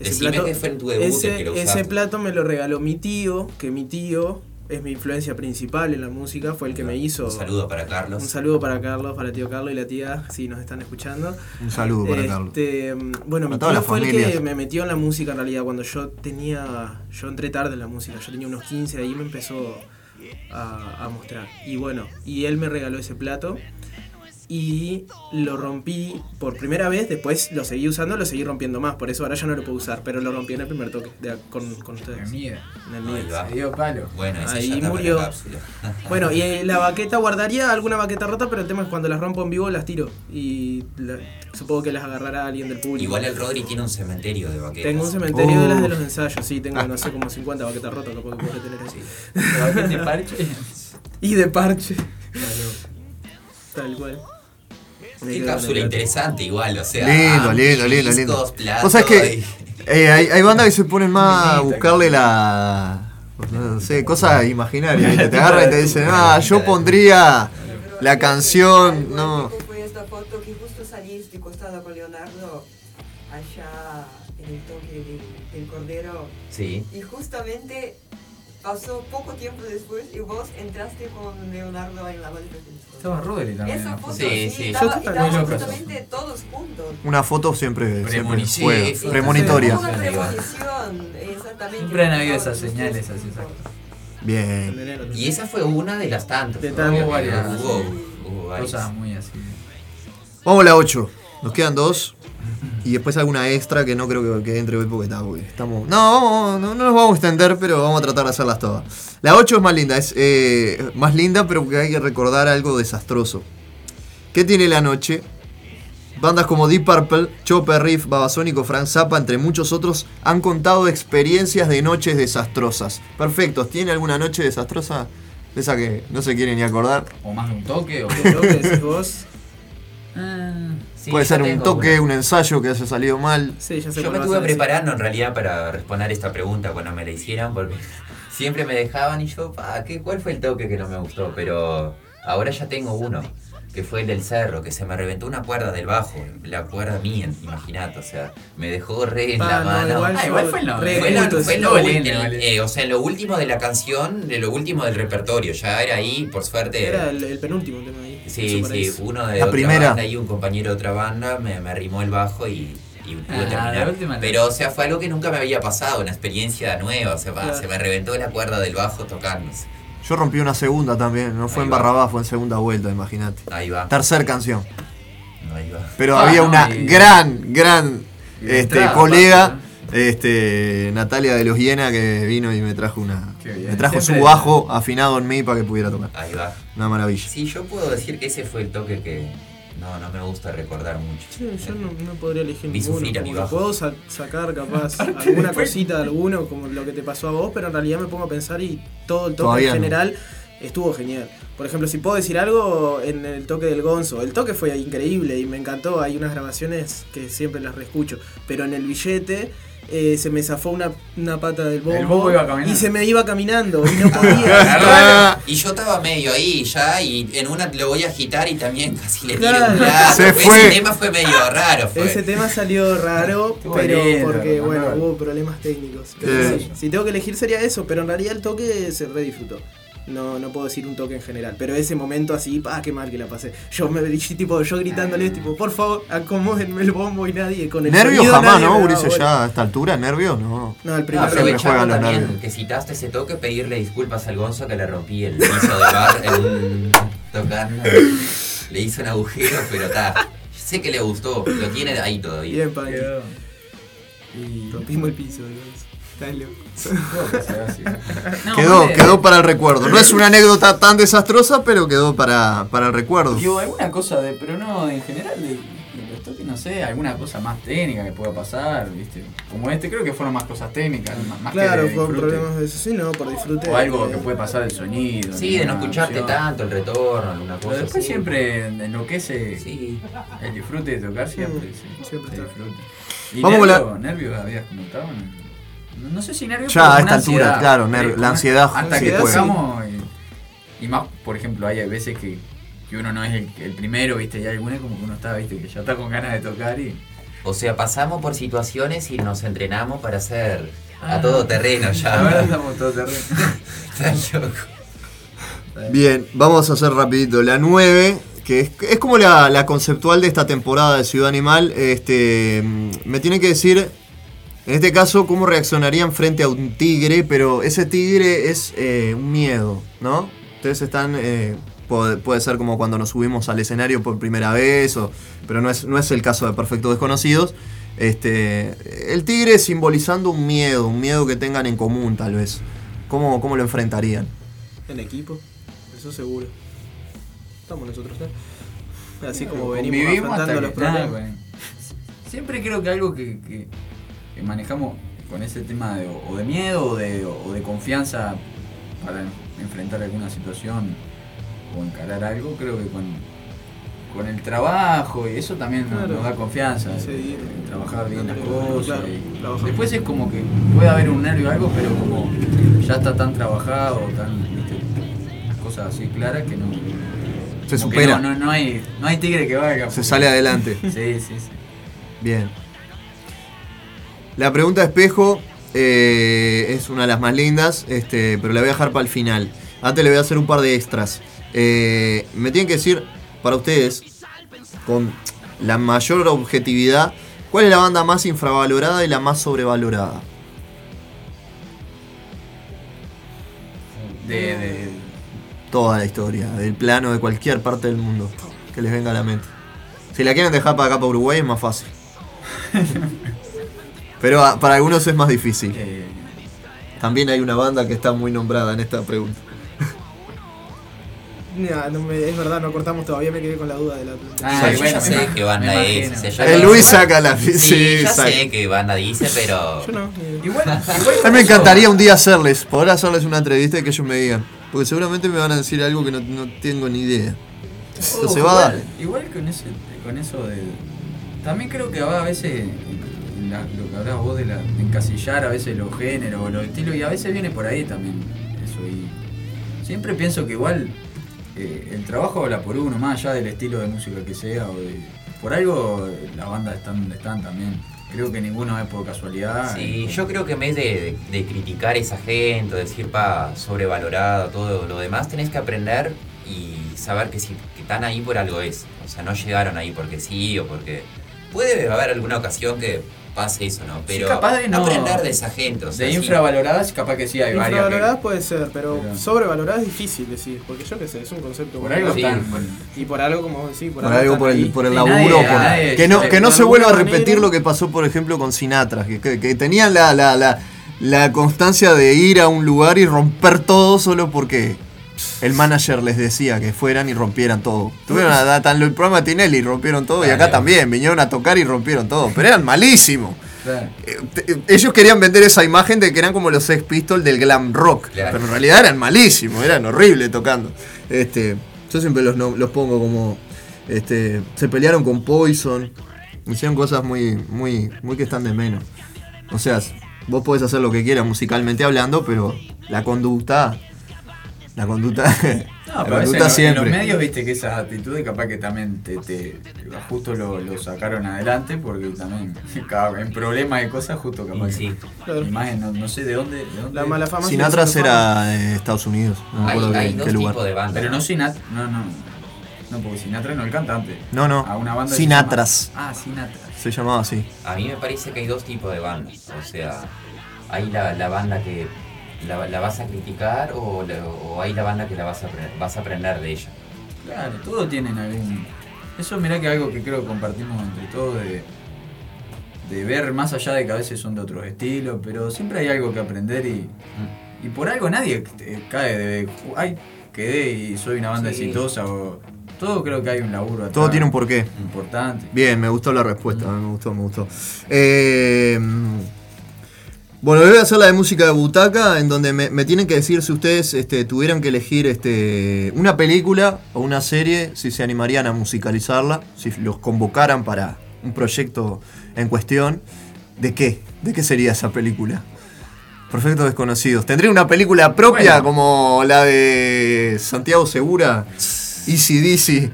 Ese Decime plato, que fue en tu debut ese, el que lo ese usaste. plato me lo regaló mi tío, que mi tío es mi influencia principal en la música, fue el que me hizo... Un saludo para Carlos. Un saludo para Carlos, para tío Carlos y la tía, si nos están escuchando. Un saludo para Carlos. Este, mm, Bueno, mi tío fue el que me metió en la música en realidad. Cuando yo tenía. Yo entré tarde en la música, yo tenía unos 15, ahí me empezó a, a mostrar. Y bueno, y él me regaló ese plato. Y lo rompí por primera vez, después lo seguí usando, lo seguí rompiendo más, por eso ahora ya no lo puedo usar, pero lo rompí en el primer toque de- con, con ustedes. En el Ahí dio palo. Bueno, ese Ahí murió. [laughs] Bueno, y eh, la baqueta guardaría alguna baqueta rota, pero el tema es cuando las rompo en vivo las tiro. Y la- supongo que las agarrará alguien del público. Igual el Rodri tiene un cementerio de vaquetas. Tengo un cementerio de las de los ensayos, sí, tengo no sé como [laughs] 50 baquetas rotas, que podré tener así. Baqueta de parche. [laughs] Y de parche. Tal cual. Qué cápsula interesante igual, o sea. Lindo, lindo, lindo, lindo. Vos sabés que eh, hay, hay bandas que se ponen más a buscarle la. No sé, cosas imaginarias. ¿viste? Te [laughs] agarran y te dicen, ah, yo pondría la canción. No. Fue esta foto que justo saliste costado con Leonardo allá en el toque del, del Cordero. Sí. Y justamente pasó poco tiempo después y vos entraste con Leonardo en la manifestación. Estaba Rodri también. Esa la foto, foto. sí, sí. estaba- Yo también estábamos justamente todos juntos. Una foto siempre, siempre juega. Sí, Premonitoria. Una premonición, exactamente. Siempre han habido esas señales así exactas. Bien. Y esa fue una de las tantas. De tantas. Hubo varias. Hubo, hubo varias. Cosas muy así. Vamos a la 8. Nos quedan dos. Y después alguna extra que no creo que, que entre hoy porque, está, porque estamos. No, no, no nos vamos a extender, pero vamos a tratar de hacerlas todas. La 8 es más linda, es eh, más linda, pero que hay que recordar algo desastroso. ¿Qué tiene la noche? Bandas como Deep Purple, Chopper Reef, Babasónico, Frank Zappa, entre muchos otros, han contado experiencias de noches desastrosas. Perfectos, ¿tiene alguna noche desastrosa? De esa que no se quiere ni acordar. O más de un toque. O... ¿Qué toque decís vos? [laughs] Sí, Puede ser un toque, una. un ensayo que haya salido mal. Sí, ya sé Yo me estuve preparando en realidad para responder esta pregunta cuando me la hicieran porque [laughs] siempre me dejaban y yo, pa, ¿qué, ¿cuál fue el toque que no me gustó? Pero ahora ya tengo uno, que fue el del cerro, que se me reventó una cuerda del bajo, la cuerda mía, imagínate, o sea, me dejó re en Pa, la no, mano. igual Ah, igual fue en lo- re Fue, la- culto, fue sí. lo, Vale, ul- el- vale. eh, o sea, en lo último de la canción, de lo último del repertorio, ya era ahí, por suerte. Era el, el penúltimo tema ahí. Sí, sí, uno de La otra primera. banda y un compañero de otra banda me, me arrimó el bajo y, y pude Ah, terminar. Pero, o sea, fue algo que nunca me había pasado, una experiencia nueva. O sea, Claro. se me reventó la cuerda del bajo tocándose. Yo rompí una segunda también, no fue Ahí en va. Barrabás, fue en segunda vuelta, imagínate. Ahí va. Tercer canción. Ahí va. Pero Ah, había no, una y- gran, gran este, entrada, colega, este, Natalia de los Hiena, que vino y me trajo una. Me trajo Siempre- su bajo afinado en mí para que pudiera tocar. Ahí va. Una maravilla. Sí, yo puedo decir que ese fue el toque que no, no me gusta recordar mucho. Sí, yo no, no podría elegir Vi ninguno. sufrir a mi como que bajo. puedo sa- sacar capaz [laughs] alguna cosita de alguno, como lo que te pasó a vos, pero en realidad me pongo a pensar y todo el toque Todavía en no. general estuvo genial. Por ejemplo, si puedo decir algo en el toque del Gonzo, el toque fue increíble y me encantó. Hay unas grabaciones que siempre las reescucho, pero en el billete. Eh, se me zafó una, una pata del bombo, El bombo iba caminando. y se me iba caminando y no [laughs] podía. Y yo estaba medio ahí ya y en una lo voy a agitar y también [laughs] casi le tiro Claro. un. Se Ese fue. tema fue medio raro. Fue. Ese tema salió raro, [laughs] pero porque ¿no? bueno, hubo problemas técnicos. Pero Sí. sí, si tengo que elegir sería eso, pero en realidad el toque se re disfrutó. No, no puedo decir un toque en general, pero ese momento así, pa, qué mal que la pasé. Yo me tipo, yo gritándole, tipo, por favor, acomódenme el bombo y nadie con el Nervios sonido, jamás, ¿no, Ulises? Ya a esta altura, nervios, no. No, el primer Aprovechando juegan los también nervios. que citaste ese toque, pedirle disculpas al Gonzo que le rompí el piso de bar en un [laughs] tocando. Le hice un agujero, pero está. Sé que le gustó, lo tiene ahí todavía. Bien. Quedó. Y. Rompimos el piso, Dios. Estás No, Quedó, vale. quedó para el recuerdo. No es una anécdota tan desastrosa, pero quedó para, para el recuerdo. Digo, alguna cosa de, pero no en general de, de los toque, no sé, alguna cosa más técnica que pueda pasar, ¿viste? Como este, creo que fueron más cosas técnicas, más, Claro, que de con disfrute. problemas de eso, sí, no, por disfrute. O algo que puede pasar el sonido. Sí, de no escucharte opción. tanto, el retorno, alguna Pero cosa después así. siempre enloquece el disfrute de tocar siempre. sí, siempre disfruta. ¿Y Vamos la- nervio, nervios habías comentado? No, no sé si nervios. Ya, a esta altura, ansiedad. claro, Eh, nervio- la ansiedad Hasta sí que tocamos y, y más, por ejemplo, hay veces que, que uno no es el, el primero, ¿viste? Y hay algunas como que uno está, ¿viste? Que ya está con ganas de tocar y. O sea, pasamos por situaciones y nos entrenamos para hacer Ah. a todo terreno ya. [laughs] Ahora estamos todo terreno. [laughs] Está loco. Bien, vamos a hacer rapidito. La 9, que es, es como la, la conceptual de esta temporada de Ciudad Animal. Este, mm, me tiene que decir, en este caso, cómo reaccionarían frente a un tigre, pero ese tigre es eh, un miedo, ¿no? Ustedes están... eh, puede, puede ser como cuando nos subimos al escenario por primera vez, o- pero no es, no es el caso de Perfectos Desconocidos. Este, el tigre simbolizando un miedo, un miedo que tengan en común tal vez. ¿Cómo, cómo lo enfrentarían? En equipo, eso seguro. Estamos nosotros, ¿no? Así como venimos afrontando los problemas. Siempre creo que algo que, que- que manejamos con ese tema de, o de miedo o de, o de confianza para enfrentar alguna situación o encarar algo, creo que con, con el trabajo y eso también nos- Claro. nos da confianza, Sí, en trabajar bien las cosas. claro, y trabajar. después es como que puede haber un nervio o algo, pero como ya está tan trabajado, tan, ¿viste? cosas así claras que no... Se supera. No, no, no hay, no hay tigre que valga. Se sale adelante. [laughs] Sí, sí, sí. Bien. La pregunta de espejo eh, es una de las más lindas, este, pero la voy a dejar para el final. Antes le voy a hacer un par de extras. Eh, me tienen que decir, para ustedes, con la mayor objetividad, ¿cuál es la banda más infravalorada y la más sobrevalorada? De, de- Toda la historia, del plano de cualquier parte del mundo que les venga a la mente. Si la quieren dejar para acá, para Uruguay, es más fácil. [laughs] Pero ah, para algunos es más difícil. Eh, También hay una banda que está muy nombrada en esta pregunta. Nah, no me- es verdad, no cortamos todavía, me quedé con la duda de la Ah, yo ya sé qué banda es. o sea, El Luis saca la- Sí, sí, ya saca. sé qué banda dice, pero. Yo no. Igual, [laughs] A mí me encantaría un día hacerles, poder hacerles una entrevista y que ellos me digan. Porque seguramente me van a decir algo que no, no tengo ni idea. Pero se va a dar. Igual con, ese, con eso de. También creo que va a veces. La- lo que hablabas vos de, la, de encasillar a veces los géneros o los estilos, y a veces viene por ahí también eso. Y siempre pienso que igual eh, el trabajo habla por uno, más allá del estilo de música que sea. O de, por algo eh, las bandas están donde están también. Creo que ninguno es por casualidad. Sí, yo creo que en vez de, de- de criticar a esa gente, o decir, pa, sobrevalorado, todo lo demás, tenés que aprender y saber que si que están ahí por algo es. O sea, no llegaron ahí porque sí o porque. Puede haber alguna ocasión que pase eso, ¿no? Pero capaz de no- aprender de esa gente. O sea, de sí. infravaloradas, capaz que sí hay varias. que- Infravaloradas puede ser, pero, Pero- sobrevaloradas es difícil decir, porque yo qué sé, es un concepto Por algo están- Y por algo, como decís, por, Por algo por el, por el Sí, laburo. nadie- por- nadie- que no, que no se vuelva a repetir lo que pasó, por ejemplo, con Sinatra. Que, que- que tenían la, la, la, la constancia de ir a un lugar y romper todo solo porque el manager les decía que fueran y rompieran todo. Tuvieron a, a- tan- el programa de Tinelli y rompieron todo. Y acá también vinieron a tocar y rompieron todo. Pero eran malísimos. Claro. Eh, te- Ellos querían vender esa imagen de que eran como los Sex Pistols del glam rock. Claro. Pero en realidad eran malísimos, eran horribles tocando. Este, yo siempre los, los pongo como. Este, se pelearon con Poison. Hicieron cosas muy, muy, muy que están de menos. O sea, vos podés hacer lo que quieras musicalmente hablando, pero la conducta. La conducta. [laughs] No, pero conducta en, siempre. en los medios viste que esas actitudes capaz que también te, te- justo lo, lo sacaron adelante porque también [laughs] en problemas y cosas justo capaz que sí. Claro. imagen no, no sé de dónde, de dónde La mala fama Sinatra era de Estados Unidos. No me Hay, acuerdo hay qué- dos qué lugar. de pero no Sinatra no no no porque Sinatra no es el cantante No, no. a una banda Sinatras. llama- ah Sinatra Se llamaba así. A mí me parece que hay dos tipos de bandas. O sea, hay la, la banda que la, la vas a criticar o, la- o hay la banda que la vas a, vas a aprender de ella. claro todos tienen algún eso mirá que algo que creo que compartimos entre todos de de ver más allá de que a veces son de otros estilos, pero siempre hay algo que aprender y, y por algo nadie cae de, ay, quedé y soy una banda Sí. exitosa o todo creo que hay un laburo atrás Todo tiene un porqué. Importante. Bien, me gustó la respuesta, me gustó, me gustó. Eh, bueno, voy a hacer la de música de butaca, en donde me, me tienen que decir si ustedes este, tuvieran que elegir este, una película o una serie, si se animarían a musicalizarla, si los convocaran para un proyecto en cuestión. ¿De qué? ¿De qué sería esa película? Perfectos desconocidos. ¿Tendría una película propia Bueno. como la de Santiago Segura? Easy Dizzy.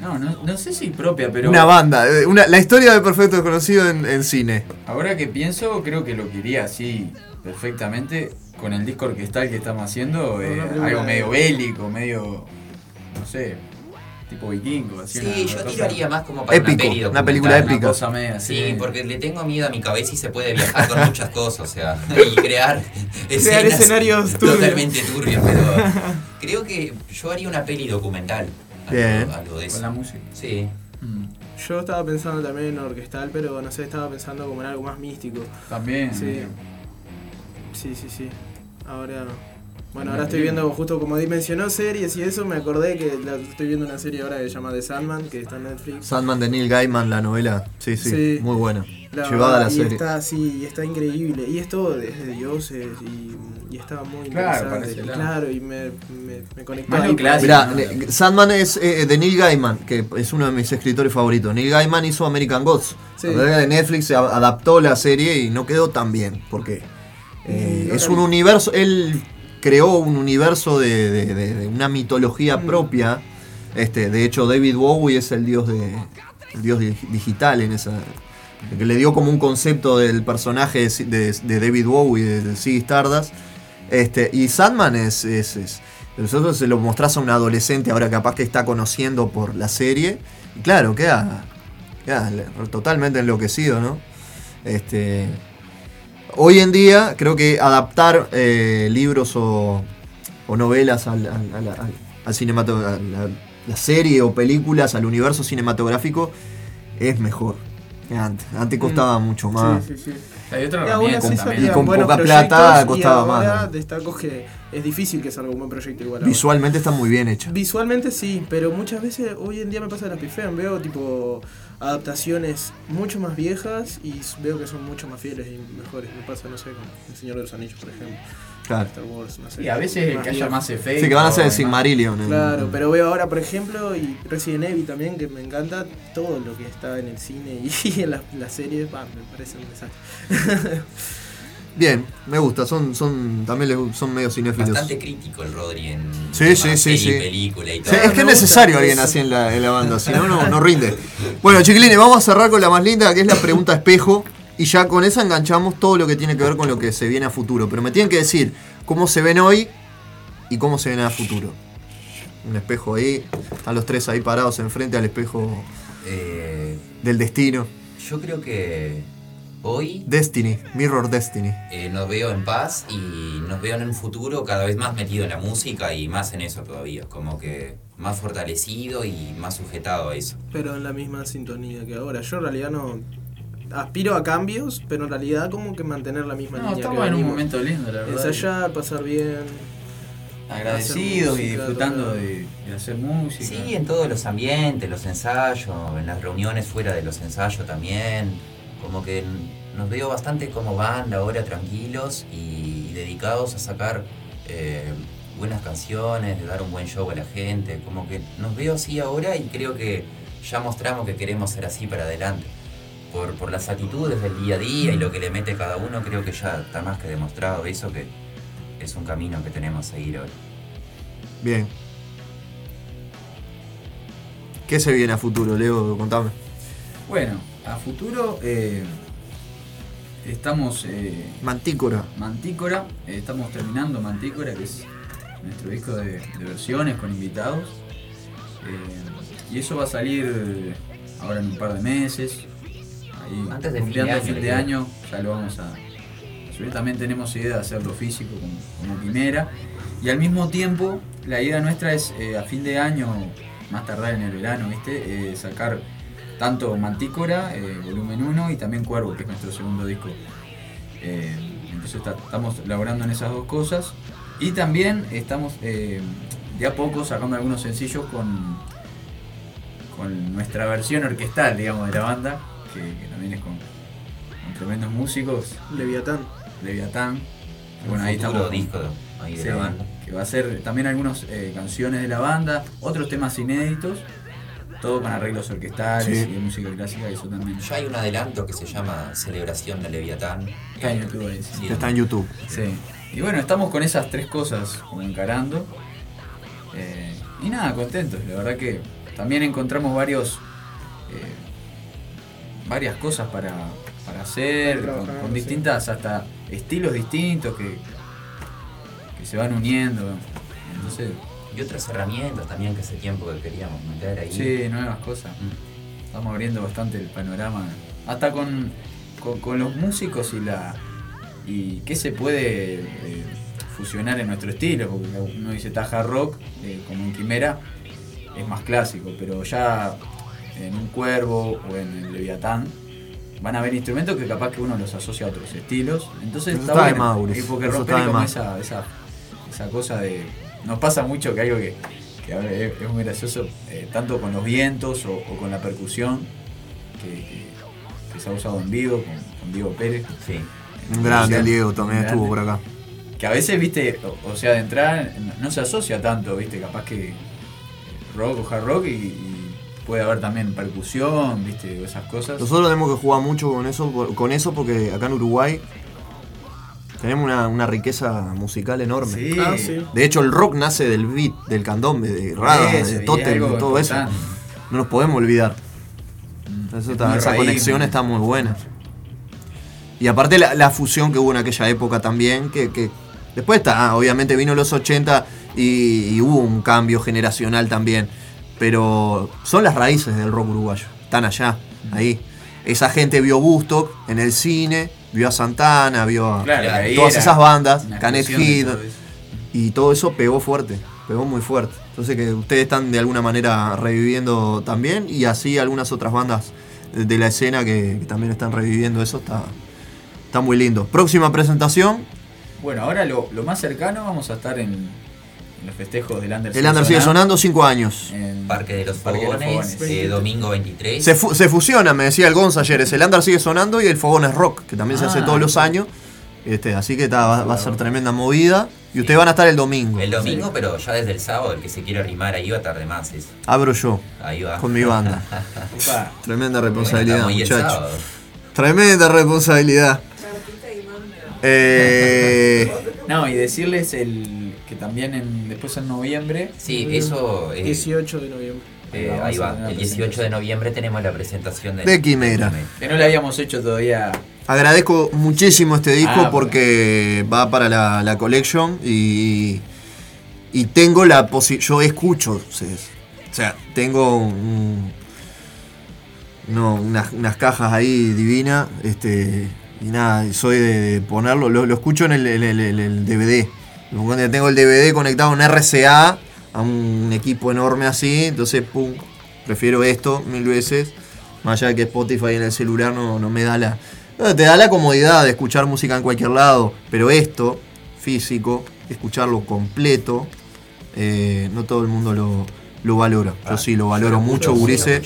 No, no, no sé si propia, pero. Una banda. eh, una- la historia de Perfecto Desconocido en, en cine. Ahora que pienso, creo que lo quería así perfectamente con el disco orquestal que estamos haciendo. eh, algo medio bélico, medio. No sé. Tipo vikingo. Así Sí, una- yo cosa- tiraría más como para Épico, una, peli una película épica. cosa media, Sí, sí. porque le tengo miedo a mi cabeza y se puede viajar con muchas cosas, o sea, [laughs] y crear, [laughs] Crear escenas escenarios turbios. totalmente turbios, pero creo que yo haría una peli documental. Bien. Algo de eso. Con la música. Sí. Yo estaba pensando también en orquestal, pero no sé, estaba pensando como en algo más místico. También. Sí. Sí, sí, sí. Ahora. Bueno, ahora estoy viendo, justo como mencionó series y eso, me acordé que la- estoy viendo una serie ahora que se llama The Sandman, que está en Netflix. Sandman de Neil Gaiman, la novela. Sí, sí, Sí. muy buena. La Llevada a la y serie. Está, sí, y está increíble. Y es todo desde dioses y, y está muy Claro, interesante. claro, y me, me, me conectó Más clásico. Mirá, ne- Sandman es eh, de Neil Gaiman, que es uno de mis escritores favoritos. Neil Gaiman hizo American Gods. Sí. La verdad que de Netflix adaptó la serie y no quedó tan bien. Porque eh, no es un universo. Él creó un universo de, de- de- de una mitología Mm. propia. Este, de hecho, David Bowie es el dios de. el dios di- digital en esa. Que le dio como un concepto del personaje de, David Bowie, de, de Ziggy Stardust. Este, y Sandman es, es, es- Nosotros se lo mostrás a un adolescente ahora capaz que está conociendo por la serie. Y claro, queda, queda totalmente enloquecido, ¿no? Este, hoy en día creo que adaptar eh, libros o, o novelas al, al, al- al- al cinemato- a la, la serie o películas, al universo cinematográfico, es mejor que antes. Antes costaba mucho más. Sí, sí, sí. Hay otra Y herramienta también. con buenos poca plata y costaba más, ahora ¿no? destaco que es difícil que salga un buen proyecto igual. ahora. Visualmente está muy bien hecho. Visualmente sí, pero muchas veces hoy en día me pasa las pifean, veo tipo adaptaciones mucho más viejas y veo que son mucho más fieles y mejores. Me pasa, no sé, con El Señor de los Anillos, por ejemplo. Claro. Star Wars, no sé. Y a veces que haya más efectos. Sí, que van a ser el más- Sigmarillion. el- Claro, pero veo ahora, por ejemplo, y Resident Evil también, que me encanta todo lo que está en el cine y [laughs] en las las series, bah, me parece un desastre. [laughs] Bien, me gusta, son, son también les- son medio cinéfilos. Bastante crítico el Rodri en Sí, sí, sí, sí. película y Sí, todo. es que es necesario alguien así en la, en la banda, si no, no, no [laughs] rinde. Bueno, chiquilines, vamos a cerrar con la más linda, que es la pregunta espejo. Y ya con esa enganchamos todo lo que tiene que ver con lo que se viene a futuro. Pero me tienen que decir cómo se ven hoy y cómo se ven a futuro. Un espejo ahí, están los tres ahí parados enfrente al espejo Eh, del destino. yo creo que hoy Destiny, Mirror Destiny. eh, nos veo en paz y nos veo en un futuro cada vez más metido en la música y más en eso todavía, como que más fortalecido y más sujetado a eso. pero en la misma sintonía que ahora. Yo en realidad no aspiro a cambios, pero en realidad como que mantener la misma No, línea. estamos que en un momento lindo, la verdad. Ensayar, pasar bien. Agradecidos hacer y música, disfrutando de, de hacer música. Sí, en todos los ambientes, los ensayos, en las reuniones fuera de los ensayos también. Como que nos veo bastante como banda ahora tranquilos y, y dedicados a sacar eh, buenas canciones, de dar un buen show a la gente. Como que nos veo así ahora y creo que ya mostramos que queremos ser así para adelante. Por, por las actitudes del día a día y lo que le mete cada uno, creo que ya está más que demostrado eso que es un camino que tenemos a seguir ahora. Bien. ¿Qué se viene a futuro, Leo? Contame. Bueno, a futuro eh, estamos. eh, Mantícora. Mantícora, eh, estamos terminando Mantícora, que es nuestro disco de, de versiones con invitados. Eh, y eso va a salir ahora en un par de meses. Ahí, Antes de fin de año, fin de año, ya lo vamos a, a subir. También tenemos idea de hacerlo físico como, como quimera. Y al mismo tiempo, la idea nuestra es eh, a fin de año, más tardar en el verano, ¿viste? Eh, sacar tanto Mantícora, eh, volumen 1, y también Cuervo, que es nuestro segundo disco. Eh, entonces está- estamos laborando en esas dos cosas. Y también estamos eh, de a poco sacando algunos sencillos con, con nuestra versión orquestal, digamos, de la banda, que, que también es con, con tremendos músicos. Leviatán. Leviatán. Un Bueno, ahí estamos. disco ahí de la banda. Que va a ser también algunas eh, canciones de la banda, otros temas inéditos, todo con arreglos orquestales Sí. y de música clásica, eso también. Ya hay un adelanto que se llama Celebración de Leviatán. Está en YouTube sí. Está en YouTube. Sí. Y bueno, estamos con esas tres cosas como encarando. Eh, y nada, contentos. La verdad que también encontramos varios eh, varias cosas para, para hacer, con, distintas, hasta estilos distintos que, que se van uniendo. Entonces, Y otras herramientas también que hace tiempo que queríamos meter ahí. Sí, nuevas cosas. Estamos abriendo bastante el panorama. Hasta con, con, con los músicos y la. y qué se puede eh, fusionar en nuestro estilo. Porque uno dice taja rock, eh, como en Quimera, es más clásico, pero ya en un cuervo o en el Leviatán. Van a haber instrumentos que capaz que uno los asocia a otros estilos. Entonces Eso está, está bueno. porque Eso romper de como esa, esa, esa cosa de. Nos pasa mucho que algo que, es, muy gracioso, eh, tanto con los vientos o, o con la percusión, que, que- que se ha usado en vivo con, con Diego Pérez. Sí. Un grande, el Diego también estuvo por acá. Que a veces, viste, o, o sea, de entrada no, no se asocia tanto, viste, capaz que eh, rock o hard rock y, y puede haber también percusión, viste, esas cosas. Nosotros tenemos que jugar mucho con eso, con eso porque acá en Uruguay tenemos una, una riqueza musical enorme. Sí. Ah, sí. De hecho, el rock nace del beat, del candombe, de Rada, de Totem, de todo eso. No nos podemos olvidar. Eso está- muy esa raíz, conexión está muy buena. Y aparte la, la fusión que hubo en aquella época también, que, que después está, ah, obviamente vino los 80 y, y hubo un cambio generacional también. Pero son las raíces del rock uruguayo, están allá, ahí. Esa gente vio Bustock en el cine, vio a Santana, vio a Claro, todas esas bandas, Canet eso. y todo eso pegó fuerte, pegó muy fuerte. Entonces que ustedes están de alguna manera reviviendo también y así algunas otras bandas de, de la escena que, que también están reviviendo eso, está, está muy lindo. Próxima presentación, Bueno, ahora lo, lo más cercano vamos a estar en, en los festejos del Under. el Under sigue sonando 5 años. En Parque de los Parque de los Fogones, Fogones. eh, domingo 23. Se, fu- se fusiona, me decía el Gonza ayer, es el Under sigue sonando y el Fogón es Rock, que también se hace Ah, todos los años. Este, así que va, va a ser tremenda movida. Y ustedes van a estar el domingo. El domingo, pero ya desde el sábado, el que se quiere arrimar ahí va a tarde más. eso. Abro yo. Ahí va. Con mi banda. [laughs] Tremenda responsabilidad, muchachos. sábado. Tremenda responsabilidad. Eh, [laughs] No, y decirles el que también en, después en noviembre. Sí, eso. eh, 18 de noviembre. eh, ahí va. El una 18 de noviembre tenemos la presentación de, De Quimera. Que no le habíamos hecho todavía. agradezco muchísimo este disco Ah, porque va para la, la collection y, y tengo la posibilidad. Yo escucho, o sea, tengo un- no, unas, unas cajas ahí divinas. Este, y nada, soy de, de ponerlo, lo, lo escucho en el, el DVD. Cuando Tengo el DVD conectado a un RCA, a un equipo enorme así, entonces, pum, prefiero esto mil veces. Más allá de que Spotify en el celular no, no me da la. no, te da la comodidad de escuchar música en cualquier lado, pero esto, físico, escucharlo completo, eh, no todo el mundo lo, lo valora. Yo sí lo valoro mucho, Gurice.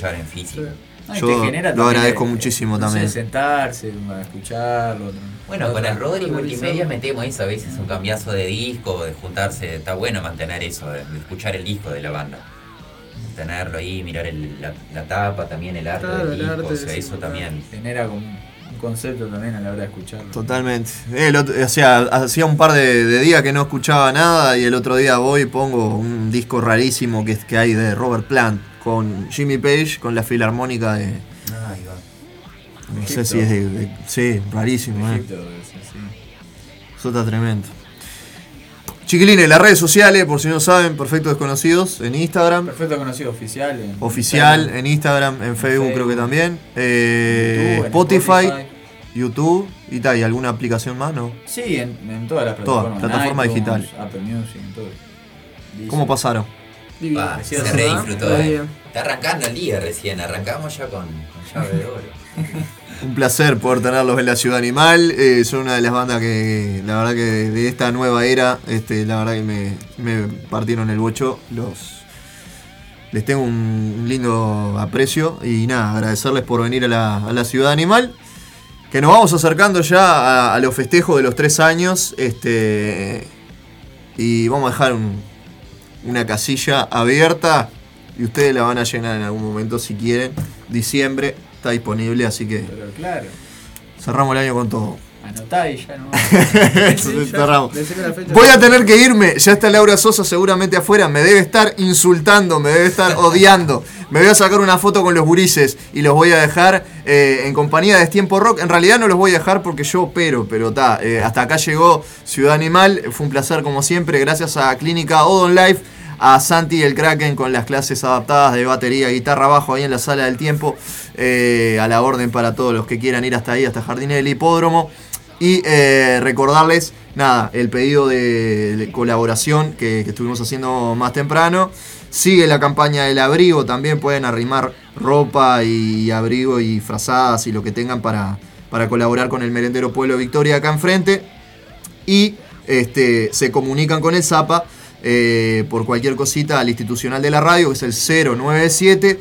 No, Yo lo agradezco de- muchísimo no sé, también. sentarse, a escucharlo. Bueno, con el Rodri Multimedia metemos eso a veces un cambiazo de disco, de juntarse. Está bueno mantener eso, de, de escuchar el disco de la banda. Tenerlo ahí, mirar el- la, la tapa, también el arte Claro, del el disco. arte, o sea, sí, eso también. Genera como un concepto también a la hora de escucharlo. Totalmente. El otro- o sea, hacía un par de, de días que no escuchaba nada y el otro día voy y pongo un disco rarísimo que, que hay de Robert Plant con Jimmy Page con la filarmónica de. Ah, ahí va. No sé si es de. de- sí, rarísimo, eh. Egipto. Eso está tremendo. Chiquilines, las redes sociales, por si no saben, Perfecto Desconocidos, en Instagram. Perfecto conocido oficial. en Oficial, Instagram. en Instagram, en Facebook, creo que también. Eh, YouTube, Spotify, Spotify. YouTube y tal. ¿Y alguna aplicación más? ¿No? Sí, en, en todas las Todas, plataformas. plataforma en iTunes, digital. Apple Music, en todo. ¿Cómo pasaron? Ah, eh. Está arrancando el día recién, arrancamos ya con, con llave de oro. [laughs] Un placer poder tenerlos en la Ciudad Animal. Eh, son una de las bandas que, la verdad, que de esta nueva era, este, la verdad que me, me partieron el bocho. Los, les tengo un, un lindo aprecio y nada, agradecerles por venir a la, a la Ciudad Animal. Que nos vamos acercando ya a, a los festejos de los tres años. Este, y vamos a dejar un- una casilla abierta y ustedes la van a llenar en algún momento si quieren. Diciembre está disponible, así que Pero claro, cerramos el año con todo. Anotá y ya no. [laughs] Cerramos. Voy a tener que irme. Ya está Laura Sosa seguramente afuera. Me debe estar insultando, me debe estar odiando. Me voy a sacar una foto con los gurises y los voy a dejar eh, en compañía de Tiempo Rock. En realidad no los voy a dejar porque yo opero, pero está. hasta acá llegó Ciudad Animal. Fue un placer como siempre. Gracias a Clínica Odon Life. A Santi el Kraken con las clases adaptadas de batería, guitarra, bajo ahí en la sala del tiempo. eh, a la orden para todos los que quieran ir hasta ahí, hasta Jardines del Hipódromo. Y eh, recordarles, nada, el pedido de, colaboración que, que estuvimos haciendo más temprano. Sigue la campaña del abrigo, también pueden arrimar ropa y abrigo y frazadas y lo que tengan para, para colaborar con el merendero Pueblo Victoria acá enfrente. Y este, se comunican con el Zapa eh, por cualquier cosita al institucional de la radio, que es el 097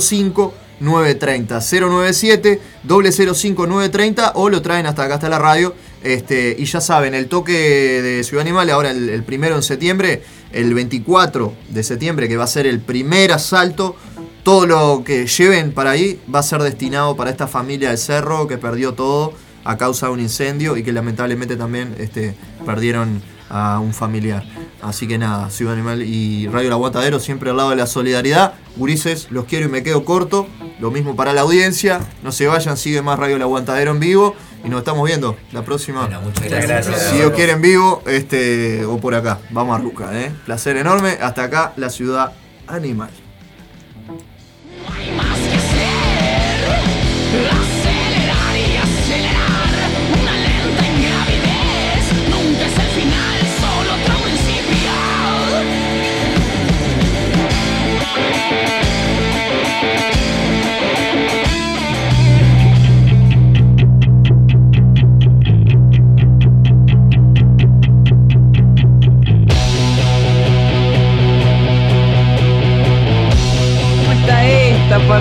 005 930 097 005 930 o lo traen hasta acá hasta la radio este, y ya saben el toque de Ciudad Animal ahora el, primero en septiembre el 24 de septiembre que va a ser el primer asalto todo lo que lleven para ahí va a ser destinado para esta familia del cerro que perdió todo a causa de un incendio y que lamentablemente también este, perdieron a un familiar. Así que nada, Ciudad Animal y Radio El Aguantadero siempre al lado de la solidaridad. Gurises, los quiero y me quedo corto. Lo mismo para la audiencia. No se vayan, sigue más Radio El Aguantadero en vivo. Y nos estamos viendo la próxima. muchas gracias. Si Dios quiere en vivo, este, o por acá. Vamos a Ruca, ¿eh? Placer enorme. Hasta acá, la Ciudad Animal. ¿Cómo